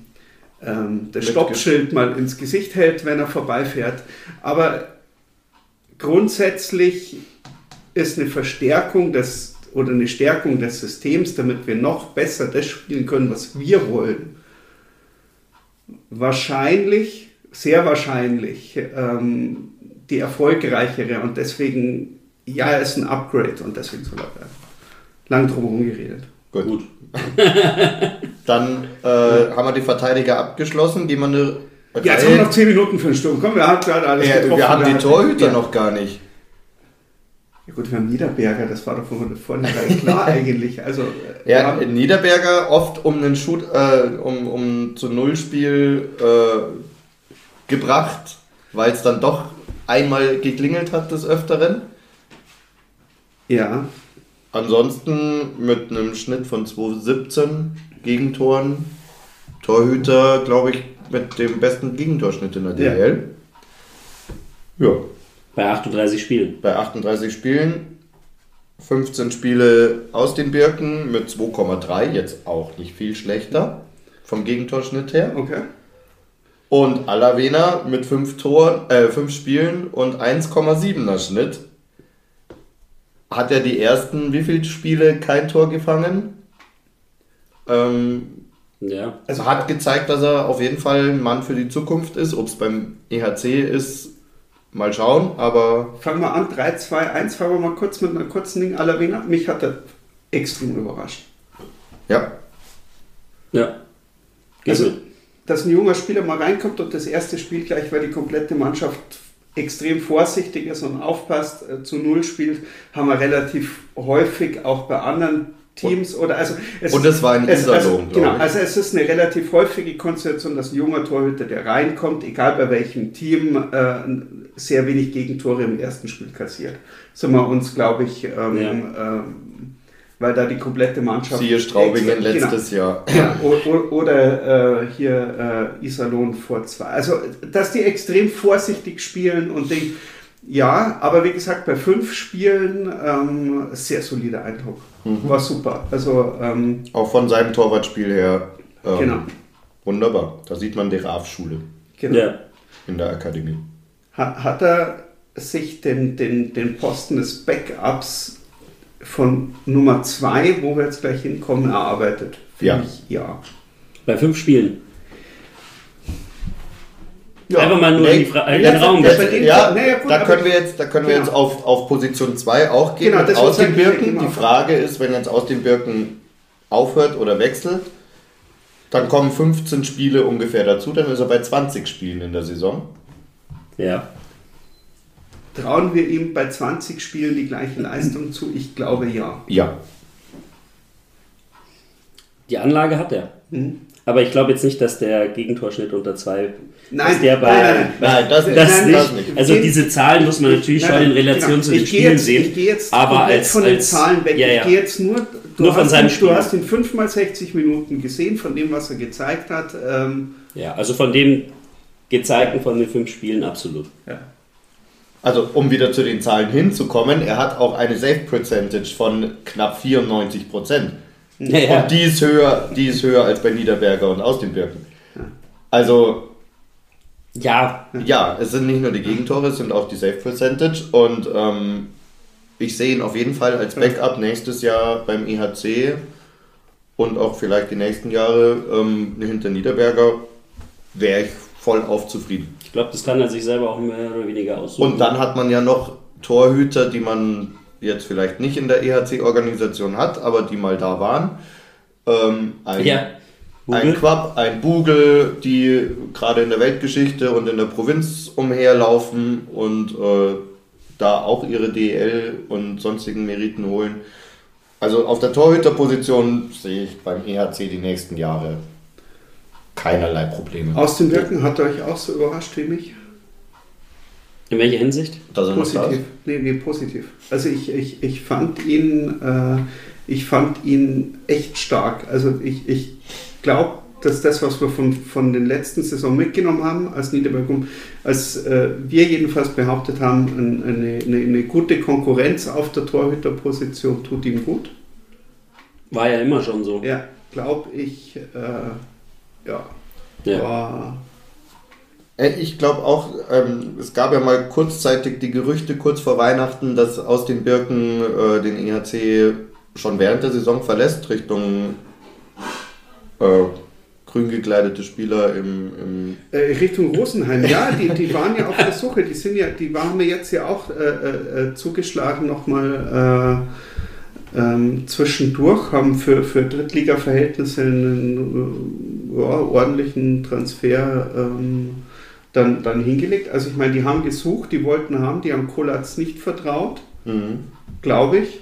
ähm, das Stoppschild mal ins Gesicht hält, wenn er vorbeifährt. Aber grundsätzlich ist eine Verstärkung des oder eine Stärkung des Systems, damit wir noch besser das spielen können, was wir wollen, wahrscheinlich, sehr wahrscheinlich ähm, die erfolgreichere und deswegen, ja, er ist ein Upgrade und deswegen soll er bleiben. Lang drum herum geredet. Gut. Dann äh, haben wir die Verteidiger abgeschlossen. Gehen wir eine Ja, jetzt haben wir noch 10 Minuten für den Sturm. Komm, wir haben gerade alles Ja, getroffen. wir haben die hatten- Torhüter noch gar nicht. Ja gut, wir haben Niederberger, das war doch von vornherein klar eigentlich. Also, äh, wir Ja, haben, Niederberger oft um einen Shoot, äh, um, um zu Nullspiel äh, gebracht, weil es dann doch einmal geklingelt hat des Öfteren. ja, Ansonsten mit einem Schnitt von 2,17 Gegentoren. Torhüter, glaube ich, mit dem besten Gegentorschnitt in der Ja. DL. Ja. Bei 38 Spielen. bei 38 Spielen. 15 Spiele aus den Birken mit 2,3, jetzt auch nicht viel schlechter vom Gegentorschnitt her. okay. Und Alavena mit 5 Tor, äh, 5 Spielen und 1,7er Schnitt. Hat er die ersten, wie viele Spiele kein Tor gefangen? Ähm, Ja. also hat gezeigt, dass er auf jeden Fall ein Mann für die Zukunft ist. Ob es beim EHC ist, mal schauen. Aber Fangen wir an, 3, 2, 1, fangen wir mal kurz mit einer kurzen Ding Alavena. Mich hat er extrem überrascht. ja, Ja. Geht Also, mit. dass ein junger Spieler mal reinkommt und das erste Spiel gleich, weil die komplette Mannschaft extrem vorsichtig ist und aufpasst, äh, zu Null spielt, haben wir relativ häufig auch bei anderen Teams oder also es Und es war in es, also, genau, also es ist eine relativ häufige Konstellation, dass ein junger Torhüter, der reinkommt, egal bei welchem Team, äh, sehr wenig Gegentore im ersten Spiel kassiert. Sind wir uns, glaube ich, ähm, ähm, weil da die komplette Mannschaft siehe Straubingen Extra- genau. letztes Jahr. ja, o- o- oder äh, hier äh, Iserlohn vor zwei. Also, dass die extrem vorsichtig spielen und Ding. Ja, aber wie gesagt, bei fünf Spielen ähm, sehr solider Eindruck. Mhm. War super. Also, ähm, Auch von seinem Torwartspiel her. ähm, Genau. Wunderbar. Da sieht man die RAF-Schule genau. Ja. in der Akademie. Hat, hat er sich den, den, den Posten des Backups von Nummer zwei, wo wir jetzt gleich hinkommen, erarbeitet? Finde Ja. Ich, ja. Bei fünf Spielen. Ja. Einfach mal nur Nee, in die in den Raum stellen. Ja, ja, gut, da können wir jetzt, da können wir Genau. jetzt auf, auf Position 2 auch gehen, Genau, mit das aus den Birken. Die Frage ist, wenn jetzt aus den Birken aufhört oder wechselt, dann kommen 15 Spiele ungefähr dazu, dann ist er bei 20 Spielen in der Saison. Ja. Trauen wir ihm bei 20 Spielen die gleiche Leistung zu? Ich glaube ja. Ja. Die Anlage hat er. Hm. Aber ich glaube jetzt nicht, dass der Gegentorschnitt unter zwei. Nein, dass der bei, nein, nein, nein. Nein, das, Das nein, nicht. das nicht. Also diese Zahlen muss man natürlich Nein, schon in nein, Relation genau. zu den Ich Spielen jetzt, sehen. Ich gehe jetzt aber als, von den als, Zahlen weg. Ja, Ich ja. gehe jetzt nur, du, Nur von hast seinem ihn, Spiel. du hast ihn fünfmal 60 Minuten gesehen, von dem, was er gezeigt hat. Ähm, ja, also von dem gezeigten von den fünf Spielen absolut. ja. Also, um wieder zu den Zahlen hinzukommen, er hat auch eine Safe Percentage von knapp 94 Prozent. Ja, ja. Und die ist höher, die ist höher als bei Niederberger und aus den Birken. Also, ja, ja, es sind nicht nur die Gegentore, es sind auch die Safe Percentage. Und ähm, ich sehe ihn auf jeden Fall als Backup nächstes Jahr beim EHC und auch vielleicht die nächsten Jahre ähm, hinter Niederberger. Wäre ich voll auf zufrieden. ich glaube, das kann er sich selber auch mehr oder weniger aussuchen. Und dann hat man ja noch Torhüter, die man jetzt vielleicht nicht in der EHC-Organisation hat, aber die mal da waren. Ähm, ein, ja, ein. Quapp, ein Bugel, die gerade in der Weltgeschichte und in der Provinz umherlaufen und äh, da auch ihre DL und sonstigen Meriten holen. Also auf der Torhüterposition sehe ich beim EHC die nächsten Jahre keinerlei Probleme. Aus den Birken hat er euch auch so überrascht wie mich? In welcher Hinsicht? Er Positiv. Nee, nee, positiv. Also ich, ich, ich fand ihn, äh, ich fand ihn echt stark. Also ich, ich glaube, dass das, was wir von, von den letzten Saison mitgenommen haben, als Niederberg, als äh, wir jedenfalls behauptet haben, ein, eine, eine, eine gute Konkurrenz auf der Torhüterposition tut ihm gut. War ja immer schon so. Ja, glaube ich, äh, ja, Ja. war Äh, Ich glaube auch, ähm, es gab ja mal kurzzeitig die Gerüchte kurz vor Weihnachten, dass aus den Birken äh, den EHC schon während der Saison verlässt, Richtung äh, grün gekleidete Spieler im, im Äh, Richtung Rosenheim, ja, die, die waren ja auf der Suche, die sind ja, die waren mir jetzt ja auch äh, äh, zugeschlagen nochmal äh, ähm, zwischendurch, haben für, für Drittliga-Verhältnisse einen äh, ja, ordentlichen Transfer ähm, dann, dann hingelegt. Also ich meine, die haben gesucht, die wollten haben, die haben Kolatz nicht vertraut, glaube ich.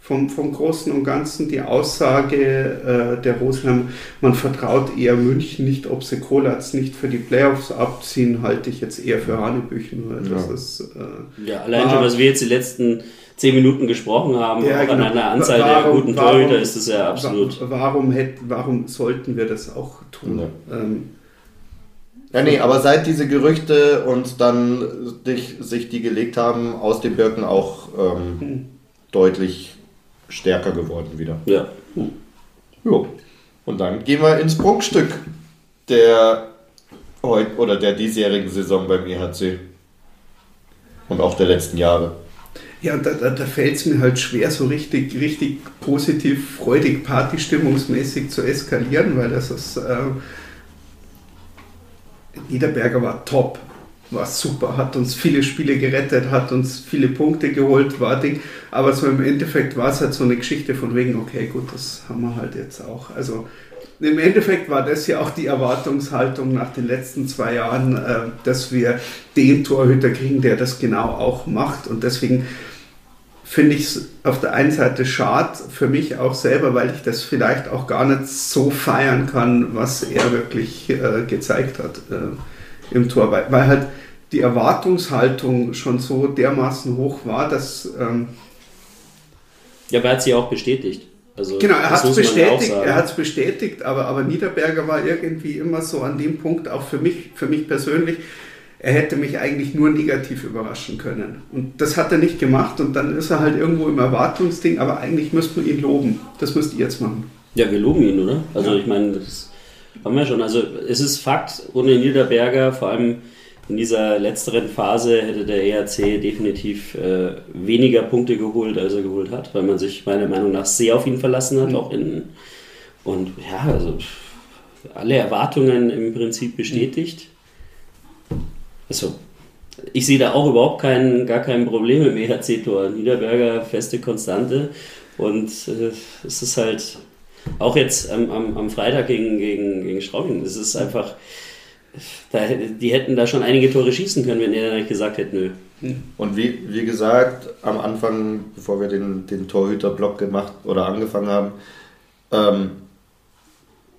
Vom, vom Großen und Ganzen die Aussage äh, der Rosenheim, man vertraut eher München nicht, ob sie Kolatz nicht für die Playoffs abziehen, halte ich jetzt eher für Hanebüchen. Weil das Ja. ist, äh, Ja, allein War- schon, was wir jetzt die letzten zehn Minuten gesprochen haben, Ja, genau. an einer Anzahl Warum- der guten warum- Torhüter ist das ja absolut. wa- Warum, hätt, warum sollten wir das auch tun? Ähm, Ja, nee, aber seit diese Gerüchte und dann dich, sich die gelegt haben, aus den Birken auch ähm, deutlich stärker geworden wieder. Ja. Jo. Und dann gehen wir ins Prunkstück der heut oder der diesjährigen Saison beim EHC. Und auch der letzten Jahre. Ja, da, da, da fällt es mir halt schwer, so richtig, richtig positiv, freudig, partystimmungsmäßig zu eskalieren, weil das ist. Äh, Niederberger war top, war super, hat uns viele Spiele gerettet, hat uns viele Punkte geholt, war Ding. Aber so im Endeffekt war es halt so eine Geschichte von wegen, okay, gut, das haben wir halt jetzt auch. Also im Endeffekt war das ja auch die Erwartungshaltung nach den letzten zwei Jahren, äh, dass wir den Torhüter kriegen, der das genau auch macht. Und deswegen finde ich es auf der einen Seite schade für mich auch selber, weil ich das vielleicht auch gar nicht so feiern kann, was er wirklich äh, gezeigt hat äh, im Tor. Weil, weil halt die Erwartungshaltung schon so dermaßen hoch war, dass ähm, Ja, aber er hat sie auch bestätigt. Also, Genau, er hat es bestätigt, er hat's bestätigt, aber, aber Niederberger war irgendwie immer so an dem Punkt, auch für mich, für mich persönlich, er hätte mich eigentlich nur negativ überraschen können. Und das hat er nicht gemacht und dann ist er halt irgendwo im Erwartungsding, aber eigentlich müsste man ihn loben. Das müsst ihr jetzt machen. Ja, wir loben ihn, oder? Also ich meine, das haben wir schon. Also es ist Fakt, ohne Niederberger, vor allem in dieser letzteren Phase, hätte der ERC definitiv äh, weniger Punkte geholt, als er geholt hat, weil man sich meiner Meinung nach sehr auf ihn verlassen hat, auch in und ja, also alle Erwartungen im Prinzip bestätigt. Also ich sehe da auch überhaupt kein, gar kein Problem im EHC-Tor. Niederberger feste Konstante und äh, es ist halt auch jetzt am, am, am Freitag gegen, gegen, gegen Straubing, es ist einfach, da, die hätten da schon einige Tore schießen können, wenn er nicht gesagt hätte, nö. Und wie, wie gesagt, am Anfang, bevor wir den, den Torhüter-Block gemacht oder angefangen haben, ähm,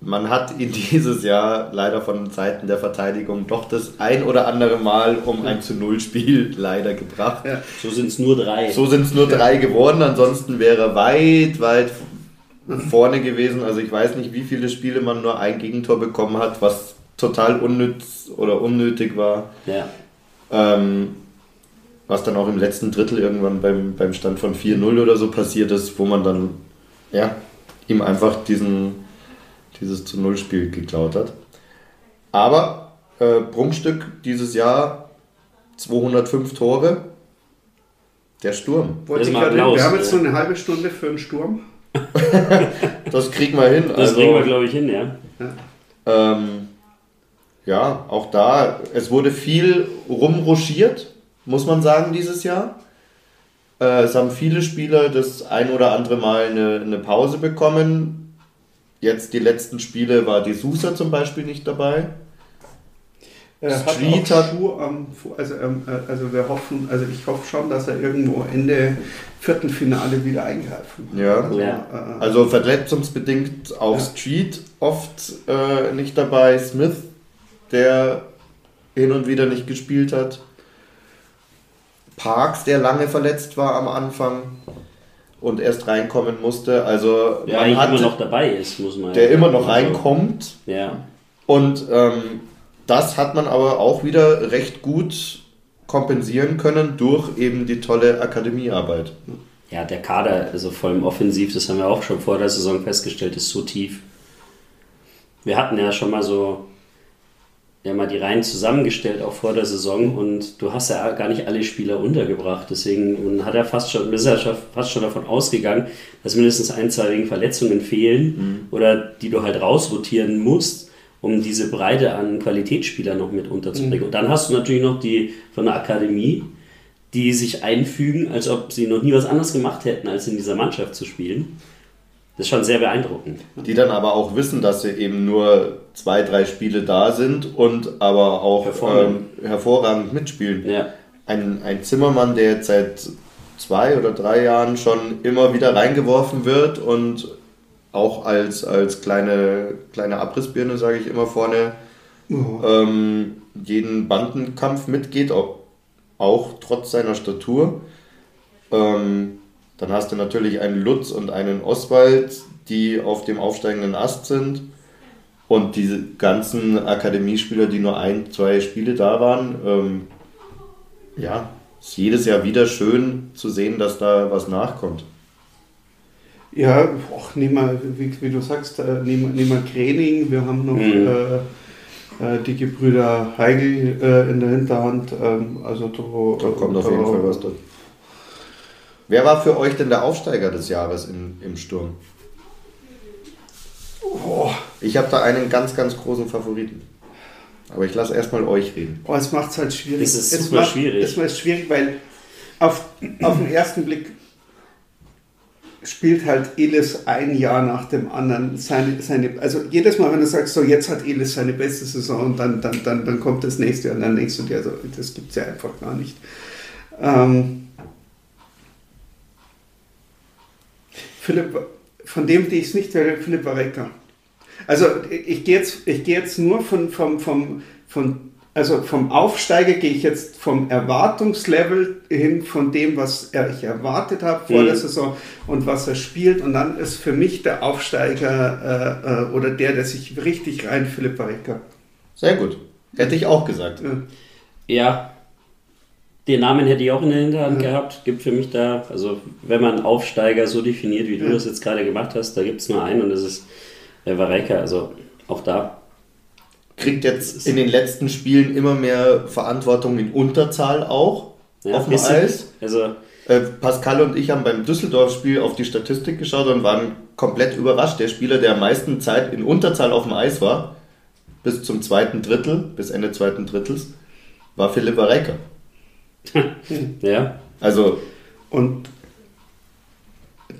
man hat ihn dieses Jahr leider von Seiten der Verteidigung doch das ein oder andere Mal um ein zu Null Spiel leider gebracht. Ja. So sind es nur drei. So sind es nur drei geworden, ansonsten wäre er weit, weit vorne gewesen. Also ich weiß nicht, wie viele Spiele man nur ein Gegentor bekommen hat, was total unnütz oder unnötig war. Ja. Ähm, was dann auch im letzten Drittel irgendwann beim, beim Stand von 4-0 oder so passiert ist, wo man dann ja, ihm einfach diesen, dieses zu Null Spiel geklaut hat. Aber äh, Prunkstück dieses Jahr 205 Tore. Der Sturm. Wollte ich gerade- Applaus, wir haben jetzt ja. so eine halbe Stunde für einen Sturm. Das kriegen wir hin. Das also, kriegen wir, glaube ich, hin, ja. Ähm, ja, auch da, es wurde viel rumruschiert, muss man sagen, dieses Jahr. Äh, es haben viele Spieler das ein oder andere Mal eine, eine Pause bekommen. Jetzt die letzten Spiele war die Sousa zum Beispiel nicht dabei. Hat Street auch hat- Schuh also, ähm, äh, also wir hoffen, also ich hoffe schon, dass er irgendwo Ende vierten Finale wieder eingreifen kann. Ja. Also, Ja. Äh, Also verletzungsbedingt auch Ja. Street oft äh, nicht dabei. Smith, der hin und wieder nicht gespielt hat. Parks, der lange verletzt war am Anfang und erst reinkommen musste. Also Der man hat, immer noch dabei ist, muss man der ja immer noch sagen. reinkommt. Ja. Und ähm, das hat man aber auch wieder recht gut kompensieren können durch eben die tolle Akademiearbeit. Ja, der Kader, also vor allem offensiv, das haben wir auch schon vor der Saison festgestellt, ist so tief. Wir hatten ja schon mal so, ja mal die Reihen zusammengestellt, auch vor der Saison, und du hast ja gar nicht alle Spieler untergebracht. Deswegen man hat er fast schon, ist schon- fast schon davon ausgegangen, dass mindestens ein, zwei wegen Verletzungen fehlen oder die du halt rausrotieren musst, um diese Breite an Qualitätsspielern noch mit unterzubringen. Und dann hast du natürlich noch die von der Akademie, die sich einfügen, als ob sie noch nie was anderes gemacht hätten, als in dieser Mannschaft zu spielen. Das ist schon sehr beeindruckend. Die dann aber auch wissen, dass sie eben nur zwei, drei Spiele da sind und aber auch Performen. ähm, hervorragend mitspielen. Ja, Ein, ein Zimmermann, der jetzt seit zwei oder drei Jahren schon immer wieder reingeworfen wird und auch als, als kleine, kleine Abrissbirne, sage ich immer vorne, ähm, jeden Bandenkampf mitgeht, auch, auch trotz seiner Statur. Ähm, dann hast du natürlich einen Lutz und einen Oswald, die auf dem aufsteigenden Ast sind. Und diese ganzen Akademiespieler, die nur ein, zwei Spiele da waren, ähm, ja, ist jedes Jahr wieder schön zu sehen, dass da was nachkommt. Ja, och, nehmen wir, wie, wie du sagst, äh, nehmen, nehmen wir Kräning, wir haben noch Mhm. äh, äh, die Gebrüder Heigl äh, in der Hinterhand. Ähm, also da, Da kommt auf jeden Fall was dazu. Wer war für euch denn der Aufsteiger des Jahres in, im Sturm? Oh, Ich habe da einen ganz, ganz großen Favoriten. Aber ich lasse erstmal euch reden. oh, es macht es halt schwierig. Es ist es super macht, schwierig. Es macht schwierig, weil auf, auf den ersten Blick spielt halt Elis ein Jahr nach dem anderen seine, seine also jedes Mal, wenn du sagst, so jetzt hat Elis seine beste Saison und dann, dann, dann, dann kommt das nächste Jahr und dann denkst du dir, so, das gibt es ja einfach gar nicht. Ähm, Philipp, von dem, die ich es nicht wäre, Philipp Warecker. Also ich gehe jetzt, ich gehe jetzt nur von, vom, vom, von, also vom Aufsteiger gehe ich jetzt vom Erwartungslevel hin von dem, was er, ich erwartet habe vor Mhm. der Saison und was er spielt. Und dann ist für mich der Aufsteiger äh, äh, oder der, der sich richtig rein, Philipp Warecker. Sehr gut. Hätte ich auch gesagt. Ja. Ja, den Namen hätte ich auch in der Hinterhand gehabt. Gibt für mich da, also wenn man Aufsteiger so definiert, wie du Ja. das jetzt gerade gemacht hast, da gibt es nur einen und das ist der Vareka. Also auch da. Kriegt jetzt in den letzten Spielen immer mehr Verantwortung in Unterzahl auch Ja, auf dem. Eis. Also Äh, Pascal und ich haben beim Düsseldorf-Spiel auf die Statistik geschaut und waren komplett überrascht. Der Spieler, der am meisten Zeit in Unterzahl auf dem Eis war, bis zum zweiten Drittel, bis Ende zweiten Drittels, war Philipp Recker. ja, Also Und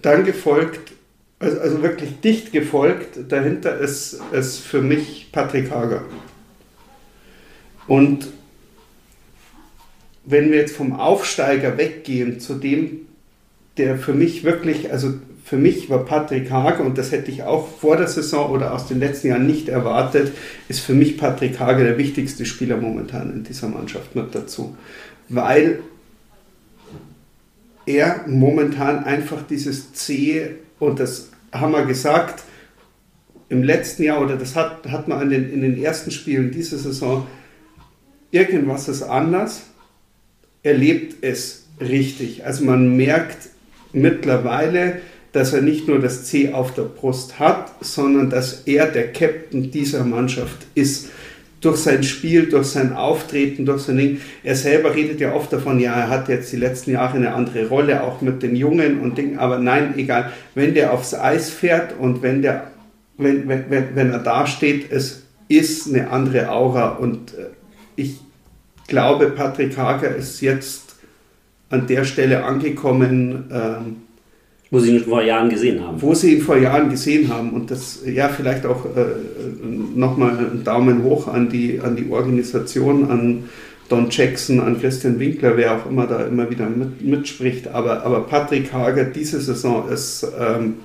dann gefolgt, also, also wirklich dicht gefolgt, dahinter ist, ist für mich Patrick Hager. Und wenn wir jetzt vom Aufsteiger weggehen zu dem, der für mich wirklich, also für mich war Patrick Hager, und das hätte ich auch vor der Saison oder aus den letzten Jahren nicht erwartet, ist für mich Patrick Hager der wichtigste Spieler momentan in dieser Mannschaft mit dazu. Weil er momentan einfach dieses C, und das haben wir gesagt, im letzten Jahr, oder das hat, hat man in den, in den ersten Spielen dieser Saison, irgendwas ist anders. Er lebt es richtig. Also man merkt mittlerweile, dass er nicht nur das C auf der Brust hat, sondern dass er der Captain dieser Mannschaft ist. Durch sein Spiel, durch sein Auftreten, durch sein Ding. Er selber redet ja oft davon, ja, er hat jetzt die letzten Jahre eine andere Rolle, auch mit den Jungen und Dingen, aber nein, egal. Wenn der aufs Eis fährt und wenn, der, wenn, wenn, wenn er da steht, es ist eine andere Aura und äh, ich glaube, Patrick Hager ist jetzt an der Stelle angekommen, ähm, wo Sie ihn vor Jahren gesehen haben. Wo Sie ihn vor Jahren gesehen haben. Und das, ja, vielleicht auch äh, nochmal einen Daumen hoch an die, an die Organisation, an Don Jackson, an Christian Winkler, wer auch immer da immer wieder mit, mitspricht. Aber, aber Patrick Hager, diese Saison ist ähm,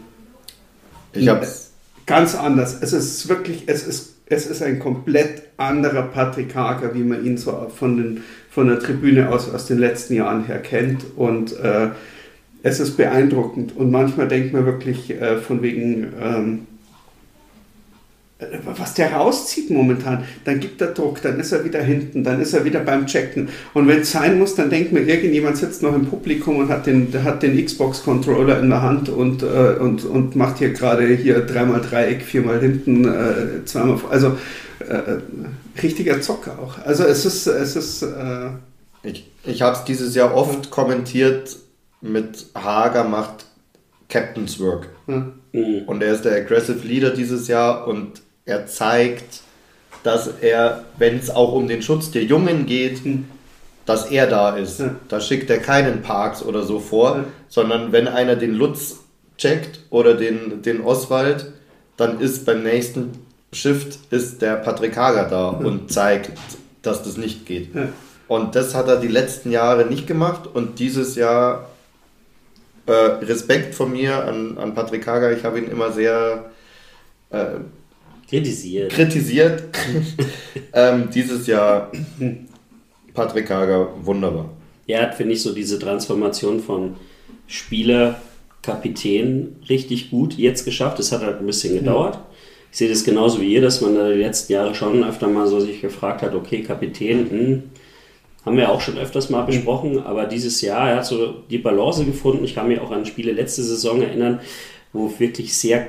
ich hab's. ganz anders. Es ist wirklich, es ist, es ist ein komplett anderer Patrick Hager, wie man ihn so von, den, von der Tribüne aus, aus den letzten Jahren her kennt. Und äh, es ist beeindruckend und manchmal denkt man wirklich äh, von wegen, ähm, äh, was der rauszieht momentan, dann gibt er Druck, dann ist er wieder hinten, dann ist er wieder beim Checken. Und wenn es sein muss, dann denkt man, irgendjemand sitzt noch im Publikum und hat den, hat den Xbox-Controller in der Hand und, äh, und, und macht hier gerade hier dreimal Dreieck, viermal hinten, äh, zweimal, also äh, richtiger Zocker auch. Also es ist, es ist. Äh, ich ich habe es dieses Jahr oft kommentiert mit Hager macht Captain's Work. hm. Und er ist der Aggressive Leader dieses Jahr und er zeigt, dass er, wenn es auch um den Schutz der Jungen geht, dass er da ist. Ja. Da schickt er keinen Parks oder so vor, Ja. sondern wenn einer den Lutz checkt oder den, den Oswald, dann ist beim nächsten Shift ist der Patrick Hager da und zeigt, dass das nicht geht. Und das hat er die letzten Jahre nicht gemacht und dieses Jahr äh, Respekt von mir an, an Patrick Hager. Ich habe ihn immer sehr äh, Kritisiert. kritisiert. ähm, dieses Jahr Patrick Hager wunderbar. Er hat, finde ich, so diese Transformation von Spieler, Kapitän richtig gut jetzt geschafft. Das hat halt ein bisschen gedauert. Ich sehe das genauso wie ihr, dass man da die letzten Jahre schon öfter mal so sich gefragt hat, okay, Kapitän, hm, haben wir auch schon öfters mal besprochen, aber dieses Jahr, er hat so die Balance gefunden. Ich kann mich auch an Spiele letzte Saison erinnern, wo wirklich sehr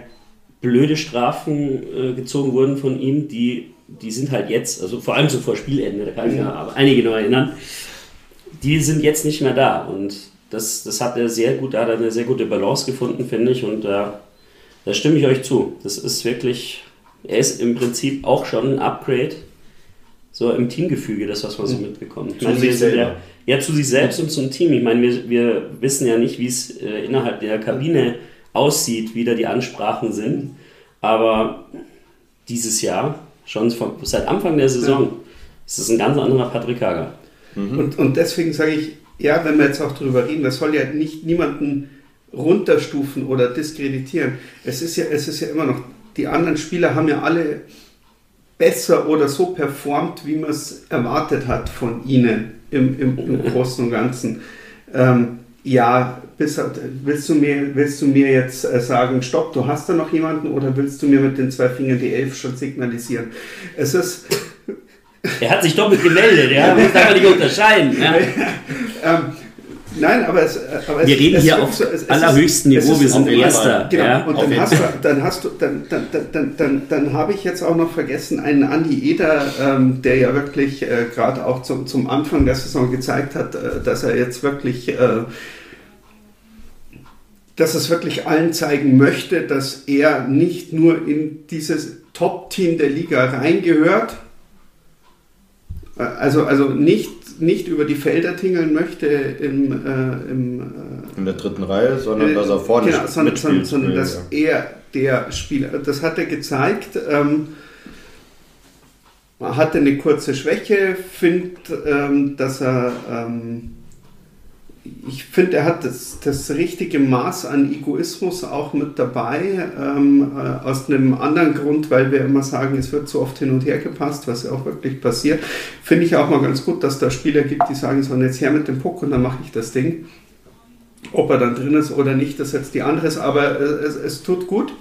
blöde Strafen äh, gezogen wurden von ihm, die, die sind halt jetzt, also vor allem so vor Spielende, da kann ich mich aber einige noch erinnern, die sind jetzt nicht mehr da und das, das hat er sehr gut, da hat er eine sehr gute Balance gefunden, finde ich und da, da stimme ich euch zu. Das ist wirklich, er ist im Prinzip auch schon ein Upgrade so im Teamgefüge, das, was man so mitbekommt. Ich Zu meine, sich selber. ja, ja, zu sich selbst und zum Team. Ich meine, wir, wir wissen ja nicht, wie es äh, innerhalb der Kabine aussieht, wie da die Ansprachen sind. Aber dieses Jahr, schon von, seit Anfang der Saison, ist es ein ganz anderer Patrick Hager. Und, und deswegen sage ich, ja, wenn wir jetzt auch darüber reden, das soll ja nicht niemanden runterstufen oder diskreditieren. Es ist ja, es ist ja immer noch, die anderen Spieler haben ja alle besser oder so performt, wie man es erwartet hat von ihnen im, im, im Großen und Ganzen. Ähm, ja, bis, willst, du mir, willst du mir jetzt äh, sagen, stopp, du hast da noch jemanden oder willst du mir mit den zwei Fingern die Elf schon signalisieren? Es ist, Er hat sich doppelt gemeldet, ja, muss einfach nicht unterscheiden. Ja. ähm, nein, aber es, aber es Wir reden es hier auf so- es- es allerhöchstem es Niveau, ist wir sind Erster. Genau, Ja, und dann hast, du, dann hast du, dann, dann, dann, dann, dann, dann, habe ich jetzt auch noch vergessen, einen Andi Eder, ähm, der ja wirklich äh, gerade auch zum, zum Anfang der Saison gezeigt hat, äh, dass er jetzt wirklich, äh, dass es wirklich allen zeigen möchte, dass er nicht nur in dieses Top-Team der Liga reingehört, äh, also, also nicht, nicht über die Felder tingeln möchte im, äh, im äh, In der dritten Reihe, sondern dass er vorne genau, sondern, mitspielt. sondern, sondern dass er der Spieler, das hat er gezeigt. Ähm, hatte eine kurze Schwäche, findet, ähm, dass er ähm, ich finde, er hat das, das richtige Maß an Egoismus auch mit dabei, ähm, äh, aus einem anderen Grund, weil wir immer sagen, es wird so oft hin und her gepasst, was ja auch wirklich passiert. Finde ich auch mal ganz gut, dass da Spieler gibt, die sagen, so, jetzt her mit dem Puck und dann mache ich das Ding. Ob er dann drin ist oder nicht, das ist jetzt die andere, aber es, es tut gut.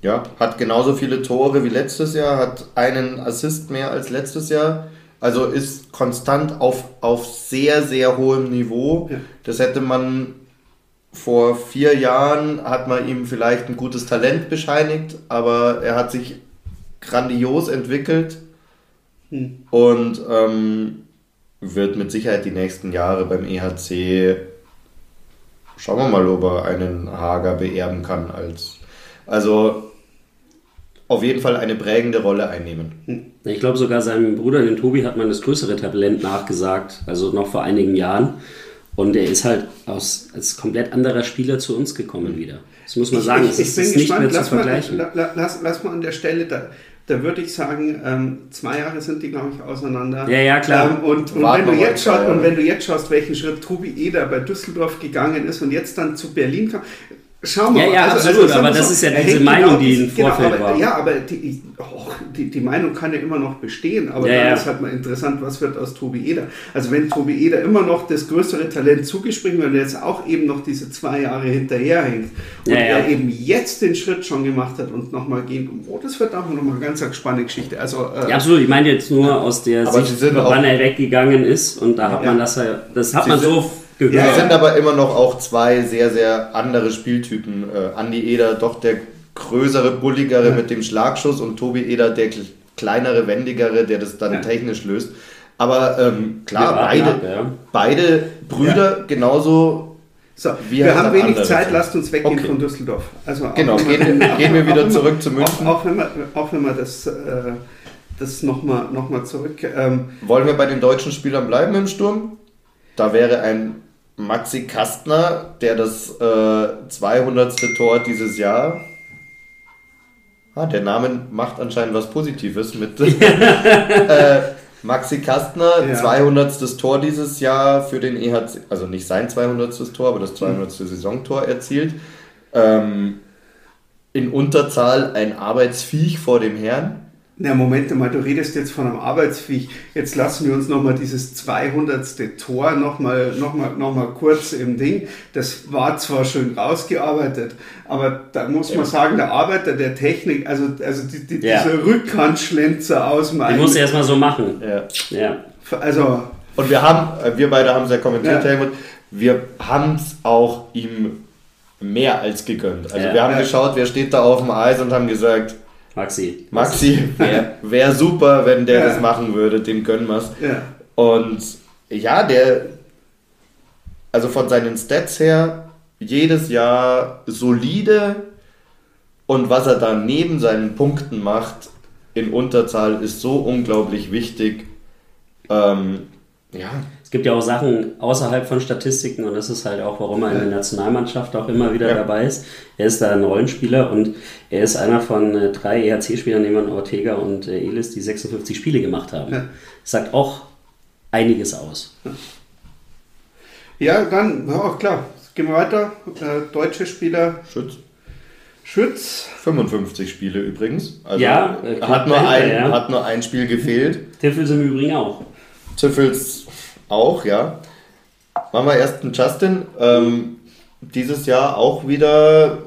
Ja, hat genauso viele Tore wie letztes Jahr, hat einen Assist mehr als letztes Jahr. Also ist konstant auf, auf sehr, sehr hohem Niveau. Ja. Das hätte man vor vier Jahren, hat man ihm vielleicht ein gutes Talent bescheinigt, aber er hat sich grandios entwickelt Hm. und ähm, wird mit Sicherheit die nächsten Jahre beim EHC, schauen wir mal, ob er einen Hager beerben kann als, also auf jeden Fall eine prägende Rolle einnehmen. Ich glaube sogar seinem Bruder, dem Tobi, hat man das größere Talent nachgesagt, also noch vor einigen Jahren. Und er ist halt aus, als komplett anderer Spieler zu uns gekommen wieder. Das muss man sagen, es ist, ist nicht mehr zu lass vergleichen. Mal, la, lass, lass mal an der Stelle, da, da würde ich sagen, ähm, zwei Jahre sind die, glaube ich, auseinander. Ja, ja, klar. Ähm, und, und, wenn du jetzt schaust, und wenn du jetzt schaust, welchen Schritt Tobi Eder bei Düsseldorf gegangen ist und jetzt dann zu Berlin kam, schau mal. Ja, ja, absolut, aber das ist ja diese Meinung, die im genau, Vorfeld aber, war. Ja, aber die, oh, die, die Meinung kann ja immer noch bestehen, aber Ja, dann ja. ist halt mal interessant, was wird aus Tobi Eder. Also wenn Tobi Eder immer noch das größere Talent zugesprochen wird, und jetzt auch eben noch diese zwei Jahre hinterherhängt und Ja, ja. er eben jetzt den Schritt schon gemacht hat und nochmal gehen, oh, das wird auch nochmal eine ganz spannende Geschichte. Also, äh, Ja, absolut. Ich meine jetzt nur aus der Sicht, wann er weggegangen ist. Und da hat Ja. man das ja, das hat Sie man sind- so Ja, Es sind aber immer noch auch zwei sehr, sehr andere Spieltypen. Äh, Andi Eder doch der größere, bulligere mit dem Schlagschuss und Tobi Eder der kl- kleinere, wendigere, der das dann Ja. technisch löst. Aber ähm, klar, Wir beide, ab, ja. beide Brüder genauso. So, wir halt haben wenig Zeit, lasst uns weggehen Okay. von Düsseldorf. Also auch Genau, wenn gehen- man- gehen wir wieder auch zurück zu München. Auch, auch, wenn man, auch wenn man das, äh, das nochmal noch mal zurück. Ähm, Wollen wir bei den deutschen Spielern bleiben im Sturm? Da wäre ein Maxi Kastner, der das äh, 200. Tor dieses Jahr. Ah, der Name macht anscheinend was Positives mit. äh, Maxi Kastner, Ja. 200. Tor dieses Jahr für den EHC, also nicht sein 200. Tor, aber das 200. Saisontor erzielt. Ähm, in Unterzahl ein Arbeitsviech vor dem Herrn. Na, Moment mal, du redest jetzt von einem Arbeitsviech. Jetzt lassen wir uns nochmal dieses 200. Tor nochmal noch mal, noch mal kurz im Ding. Das war zwar schön rausgearbeitet, aber da muss man sagen, der Arbeiter der Technik, also, also die, die, Ja. dieser Rückhandschlenzer aus dem Die muss er erstmal so machen. Ja. Ja. Also, Und wir haben, äh, wir beide haben es ja kommentiert, Ja. Helmut, wir haben es auch ihm mehr als gegönnt. Also Ja. wir haben Ja. geschaut, wer steht da auf dem Eis und haben gesagt, Maxi. Maxi, wäre wär super, wenn der Ja. das machen würde, dem gönnen wir es. ja. Und ja, der, also von seinen Stats her, jedes Jahr solide und was er dann neben seinen Punkten macht in Unterzahl ist so unglaublich wichtig. Ähm, ja, Es gibt ja auch Sachen außerhalb von Statistiken und das ist halt auch, warum er in der Nationalmannschaft auch immer wieder Ja. dabei ist. Er ist da ein Rollenspieler und er ist einer von äh, drei EHC-Spielern, neben Ortega und äh, Elis, die 56 Spiele gemacht haben. Ja. Das sagt auch einiges aus. Ja, dann, ja, klar. Gehen wir weiter. Äh, deutsche Spieler, Schütz. Schütz. 55 Spiele übrigens. Also Ja, hat, nur ein, ja. hat nur ein Spiel gefehlt. Tiffels im Übrigen auch. Tiffels auch, ja. Machen wir erst einen Justin. Ähm, dieses Jahr auch wieder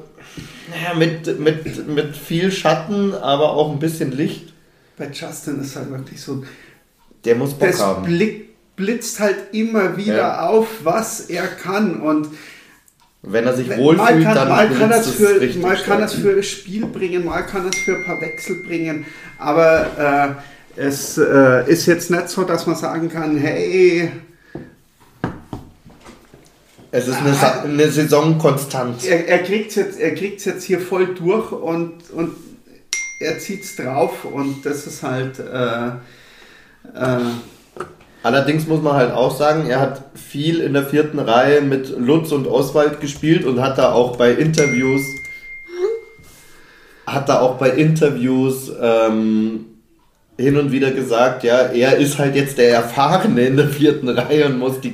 naja, mit, mit, mit viel Schatten, aber auch ein bisschen Licht. Bei Justin ist halt wirklich so, Der muss Bock das haben. blick, blitzt halt immer wieder Ja. auf, was er kann. Und Wenn er sich wohlfühlt, kann, dann mal kann, das es für, richtig mal kann das stark. für Spiel bringen, mal kann das für ein paar Wechsel bringen. Aber äh, es äh, ist jetzt nicht so, dass man sagen kann, hey, Es ist eine, Sa eine Saison konstant. er, er kriegt es jetzt, er kriegt's jetzt hier voll durch und, und er zieht es drauf und das ist halt. Äh, äh, Allerdings muss man halt auch sagen, er hat viel in der vierten Reihe mit Lutz und Oswald gespielt und hat da auch bei Interviews hat da auch bei Interviews ähm, hin und wieder gesagt, ja, er ist halt jetzt der Erfahrene in der vierten Reihe und muss die,